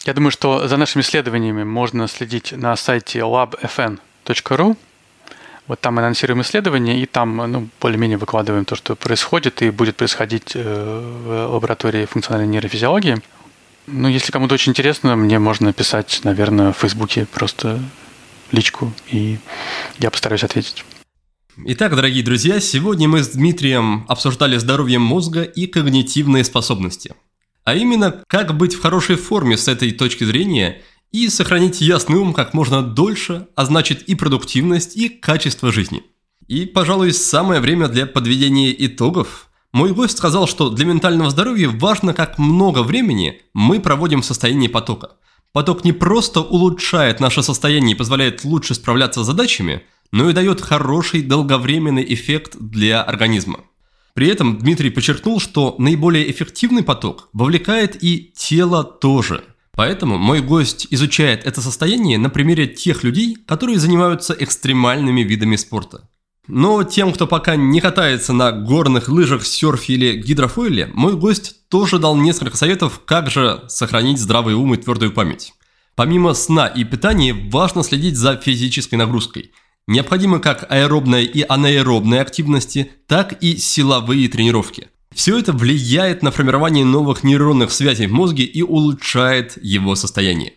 Я думаю, что за нашими исследованиями можно следить на сайте labfn.ru. Вот там анонсируем исследования, и там ну, более-менее выкладываем то, что происходит и будет происходить э, в лаборатории функциональной нейрофизиологии. Ну, если кому-то очень интересно, мне можно написать, наверное, в Фейсбуке просто личку, и я постараюсь ответить. Итак, дорогие друзья, сегодня мы с Дмитрием обсуждали здоровье мозга и когнитивные способности. А именно, как быть в хорошей форме с этой точки зрения и сохранить ясный ум как можно дольше, а значит и продуктивность, и качество жизни. И, пожалуй, самое время для подведения итогов – мой гость сказал, что для ментального здоровья важно, как много времени мы проводим в состоянии потока. Поток не просто улучшает наше состояние и позволяет лучше справляться с задачами, но и дает хороший долговременный эффект для организма. При этом Дмитрий подчеркнул, что наиболее эффективный поток вовлекает и тело тоже. Поэтому мой гость изучает это состояние на примере тех людей, которые занимаются экстремальными видами спорта. Но тем, кто пока не катается на горных лыжах, серфе или гидрофойле, мой гость тоже дал несколько советов, как же сохранить здравый ум и твердую память. Помимо сна и питания, важно следить за физической нагрузкой. Необходимы как аэробная и анаэробная активности, так и силовые тренировки. Все это влияет на формирование новых нейронных связей в мозге и улучшает его состояние.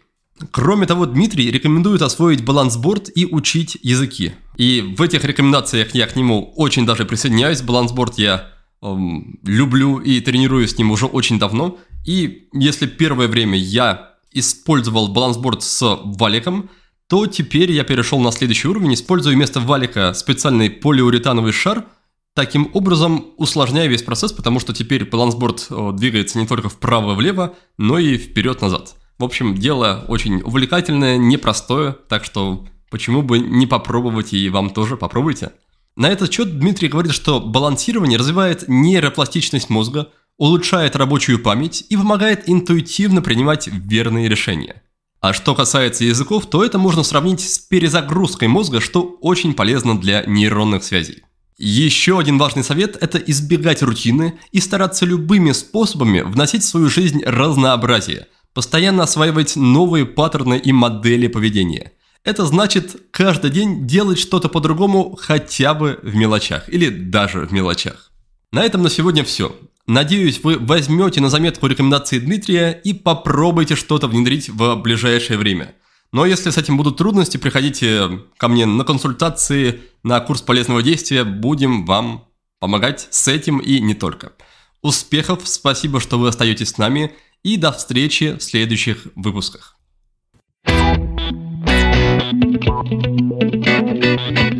Кроме того, Дмитрий рекомендует освоить балансборд и учить языки. И в этих рекомендациях я к нему очень даже присоединяюсь. Балансборд я эм, люблю и тренирую с ним уже очень давно. И если первое время я использовал балансборд с валиком, то теперь я перешел на следующий уровень, используя вместо валика специальный полиуретановый шар, таким образом усложняя весь процесс, потому что теперь балансборд э, двигается не только вправо-влево, но и вперед-назад. В общем, дело очень увлекательное, непростое, так что почему бы не попробовать и вам тоже попробуйте. На этот счет Дмитрий говорит, что балансирование развивает нейропластичность мозга, улучшает рабочую память и помогает интуитивно принимать верные решения. А что касается языков, то это можно сравнить с перезагрузкой мозга, что очень полезно для нейронных связей. Еще один важный совет – это избегать рутины и стараться любыми способами вносить в свою жизнь разнообразие – Постоянно осваивать новые паттерны и модели поведения. Это значит каждый день делать что-то по-другому хотя бы в мелочах или даже в мелочах. На этом на сегодня все. Надеюсь, вы возьмете на заметку рекомендации Дмитрия и попробуйте что-то внедрить в ближайшее время. Но если с этим будут трудности, приходите ко мне на консультации, на курс полезного действия, будем вам помогать с этим и не только. Успехов, спасибо, что вы остаетесь с нами, и до встречи в следующих выпусках. thank you